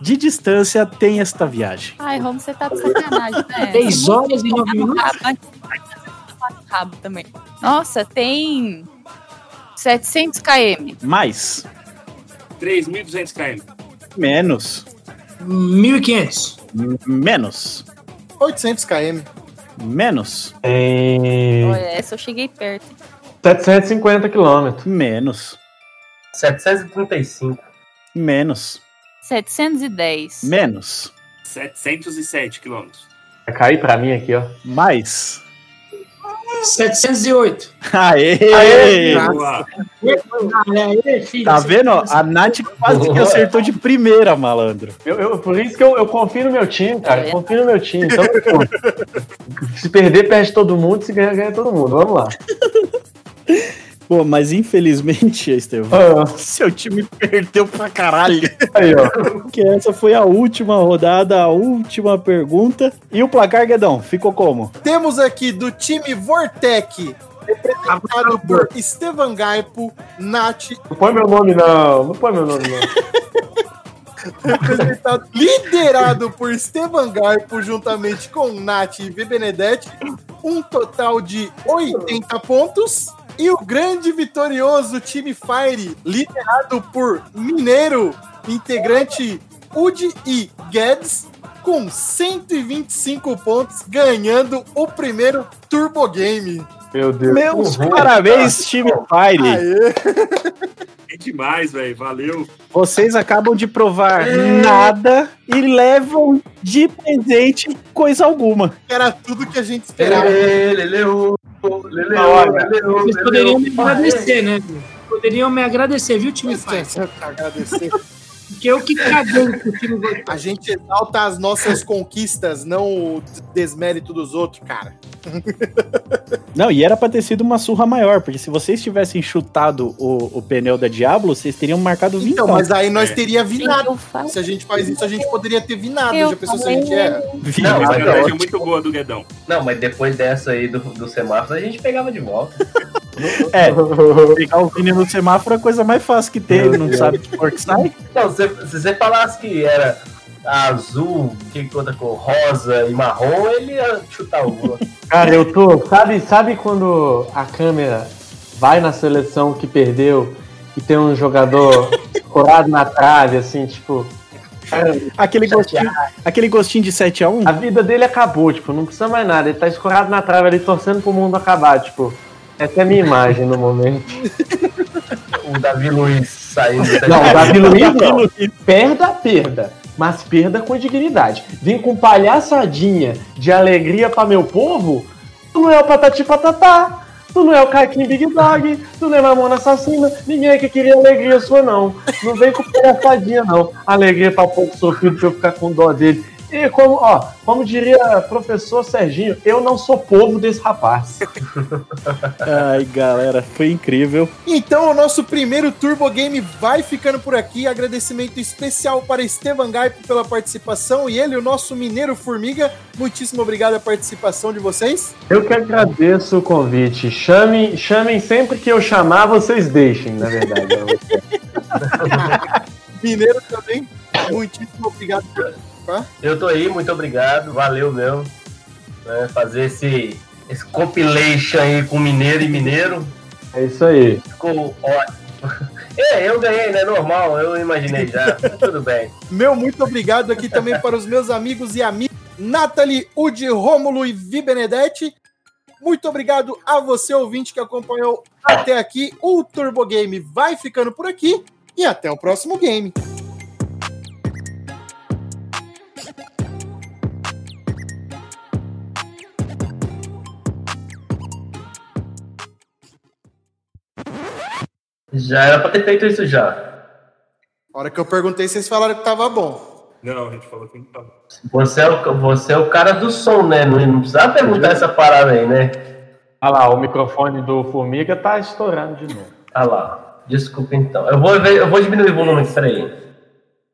S2: de distância tem esta viagem?
S5: Ai, Romo, você tá de sacanagem, né?
S3: 10 horas e 9 minutos?
S5: Rabo também. Nossa, tem 700 km.
S2: Mais,
S4: 3.200 km.
S2: Menos,
S3: 1.500.
S2: menos,
S1: 800 km.
S2: menos,
S7: Tem
S5: Olha, essa eu cheguei perto.
S7: 750 quilômetros.
S2: menos,
S6: 735.
S2: menos,
S5: 710.
S2: menos,
S4: 707 km.
S7: Vai cair pra mim aqui, ó.
S2: mais.
S3: 708.
S2: Aê!
S3: Filho.
S2: Tá vendo? A Nath quase que acertou de primeira, malandro.
S7: Eu, eu- por isso que eu, eu confio no meu time, cara. Eu confio no meu time. Então, se perder, perde todo mundo. Se ganhar, ganha todo mundo. Vamos lá.
S2: Pô, mas infelizmente, Estevão,
S7: Ah,
S2: seu time perdeu pra caralho.
S7: aí, ó.
S2: Porque essa foi a última rodada, a última pergunta. E o placar, Guedão, ficou como?
S1: Temos aqui do time Vortec, representado por Estevan Gaipo, Nath,
S7: Não põe meu nome, não. Não põe meu nome, não.
S1: representado, liderado por Esteban Garpo, juntamente com Nath e V Benedetti, um total de 80 pontos. E o grande vitorioso time Fire, liderado por Mineiro, integrante Udi e Guedes, com 125 pontos, ganhando o primeiro Turbo Game.
S7: Meu Deus.
S2: Meus
S7: Uhum.
S2: parabéns, time Fire.
S1: Aê!
S4: É demais, velho. Valeu.
S2: Vocês acabam de provar nada e levam de presente coisa alguma.
S1: Era tudo que a gente esperava.
S6: Lele, leleu, leleu,
S7: Na hora.
S6: leleu,
S3: Vocês
S6: leleu.
S3: poderiam me agradecer, né? Poderiam me agradecer, viu, time faz?
S1: Agradecer.
S3: Porque eu que caguei com o time do
S1: A gente exalta as nossas conquistas, não o desmérito dos outros, cara.
S2: Não, e era pra ter sido uma surra maior, porque se vocês tivessem chutado o, o pneu da Diablo, vocês teriam marcado 20.
S1: Então, mas aí nós teria vinado. Se a gente faz isso, a gente poderia ter vinado.
S5: Eu
S1: Já pensou se a gente erra?
S6: Não, mas
S4: é muito boa do Guedão.
S6: Não, mas depois dessa aí do, do semáforo, a gente pegava de volta.
S2: É, pegar o Vini no semáforo é a coisa mais fácil que tem, ele não sabe que cor que sai.
S6: Não, se, se você falasse que era azul, que outra cor, rosa e marrom, ele ia chutar o gol.
S7: Cara, eu tô. Sabe, sabe quando a câmera vai na seleção que perdeu e tem um jogador corado na trave, assim, tipo. cara,
S2: Aquele gostinho, aquele gostinho de 7x1.
S7: A vida dele acabou, tipo, não precisa mais nada. Ele tá escorado na trave ali, torcendo pro mundo acabar, tipo. Essa é a minha imagem no momento.
S6: O Davi Luiz saindo.
S7: Não, o Davi Luiz não. Perda, perda. Mas perda com dignidade. Vem com palhaçadinha de alegria pra meu povo. Tu não é o Patati Patatá. Tu não é o Caquinho Big Dog. Tu não é Mamona Assassina. Ninguém aqui queria alegria sua, não. Não vem com palhaçadinha, não. Alegria pra pouco sofrido pra eu ficar com dó dele. E como, ó, como diria professor Serginho, eu não sou povo desse rapaz.
S2: Ai, galera, foi incrível.
S1: Então, o nosso primeiro Turbo Game vai ficando por aqui. Agradecimento especial para Estevan Gaipo pela participação e ele, o nosso Mineiro Formiga. Muitíssimo obrigado a participação de vocês.
S7: Eu que agradeço o convite. Chamem, chamem sempre que eu chamar, vocês deixem, na verdade.
S1: Mineiro também. Muitíssimo obrigado.
S6: Eu tô aí, muito obrigado, valeu mesmo. né, fazer esse, esse compilation aí com mineiro e mineiro.
S7: É isso aí.
S6: Ficou ótimo. É, eu ganhei, né? Normal, eu imaginei já. Mas tudo bem.
S1: Meu muito obrigado aqui também para os meus amigos e amigas Nathalie, Udi, Rômulo e Vi Benedetti. Muito obrigado a você, ouvinte, que acompanhou até aqui. O Turbo Game vai ficando por aqui e até o próximo game.
S6: Já era pra ter feito isso já.
S1: A hora que eu perguntei, vocês falaram que tava bom.
S4: Não, a gente falou que não tava.
S6: Você é o, você é o cara do som, né? Não, não precisava perguntar essa parada aí, né?
S7: Olha lá, o microfone do Formiga tá estourando de novo.
S6: Ah lá. Desculpa então. Eu vou, ver, eu vou diminuir o volume aqui, peraí.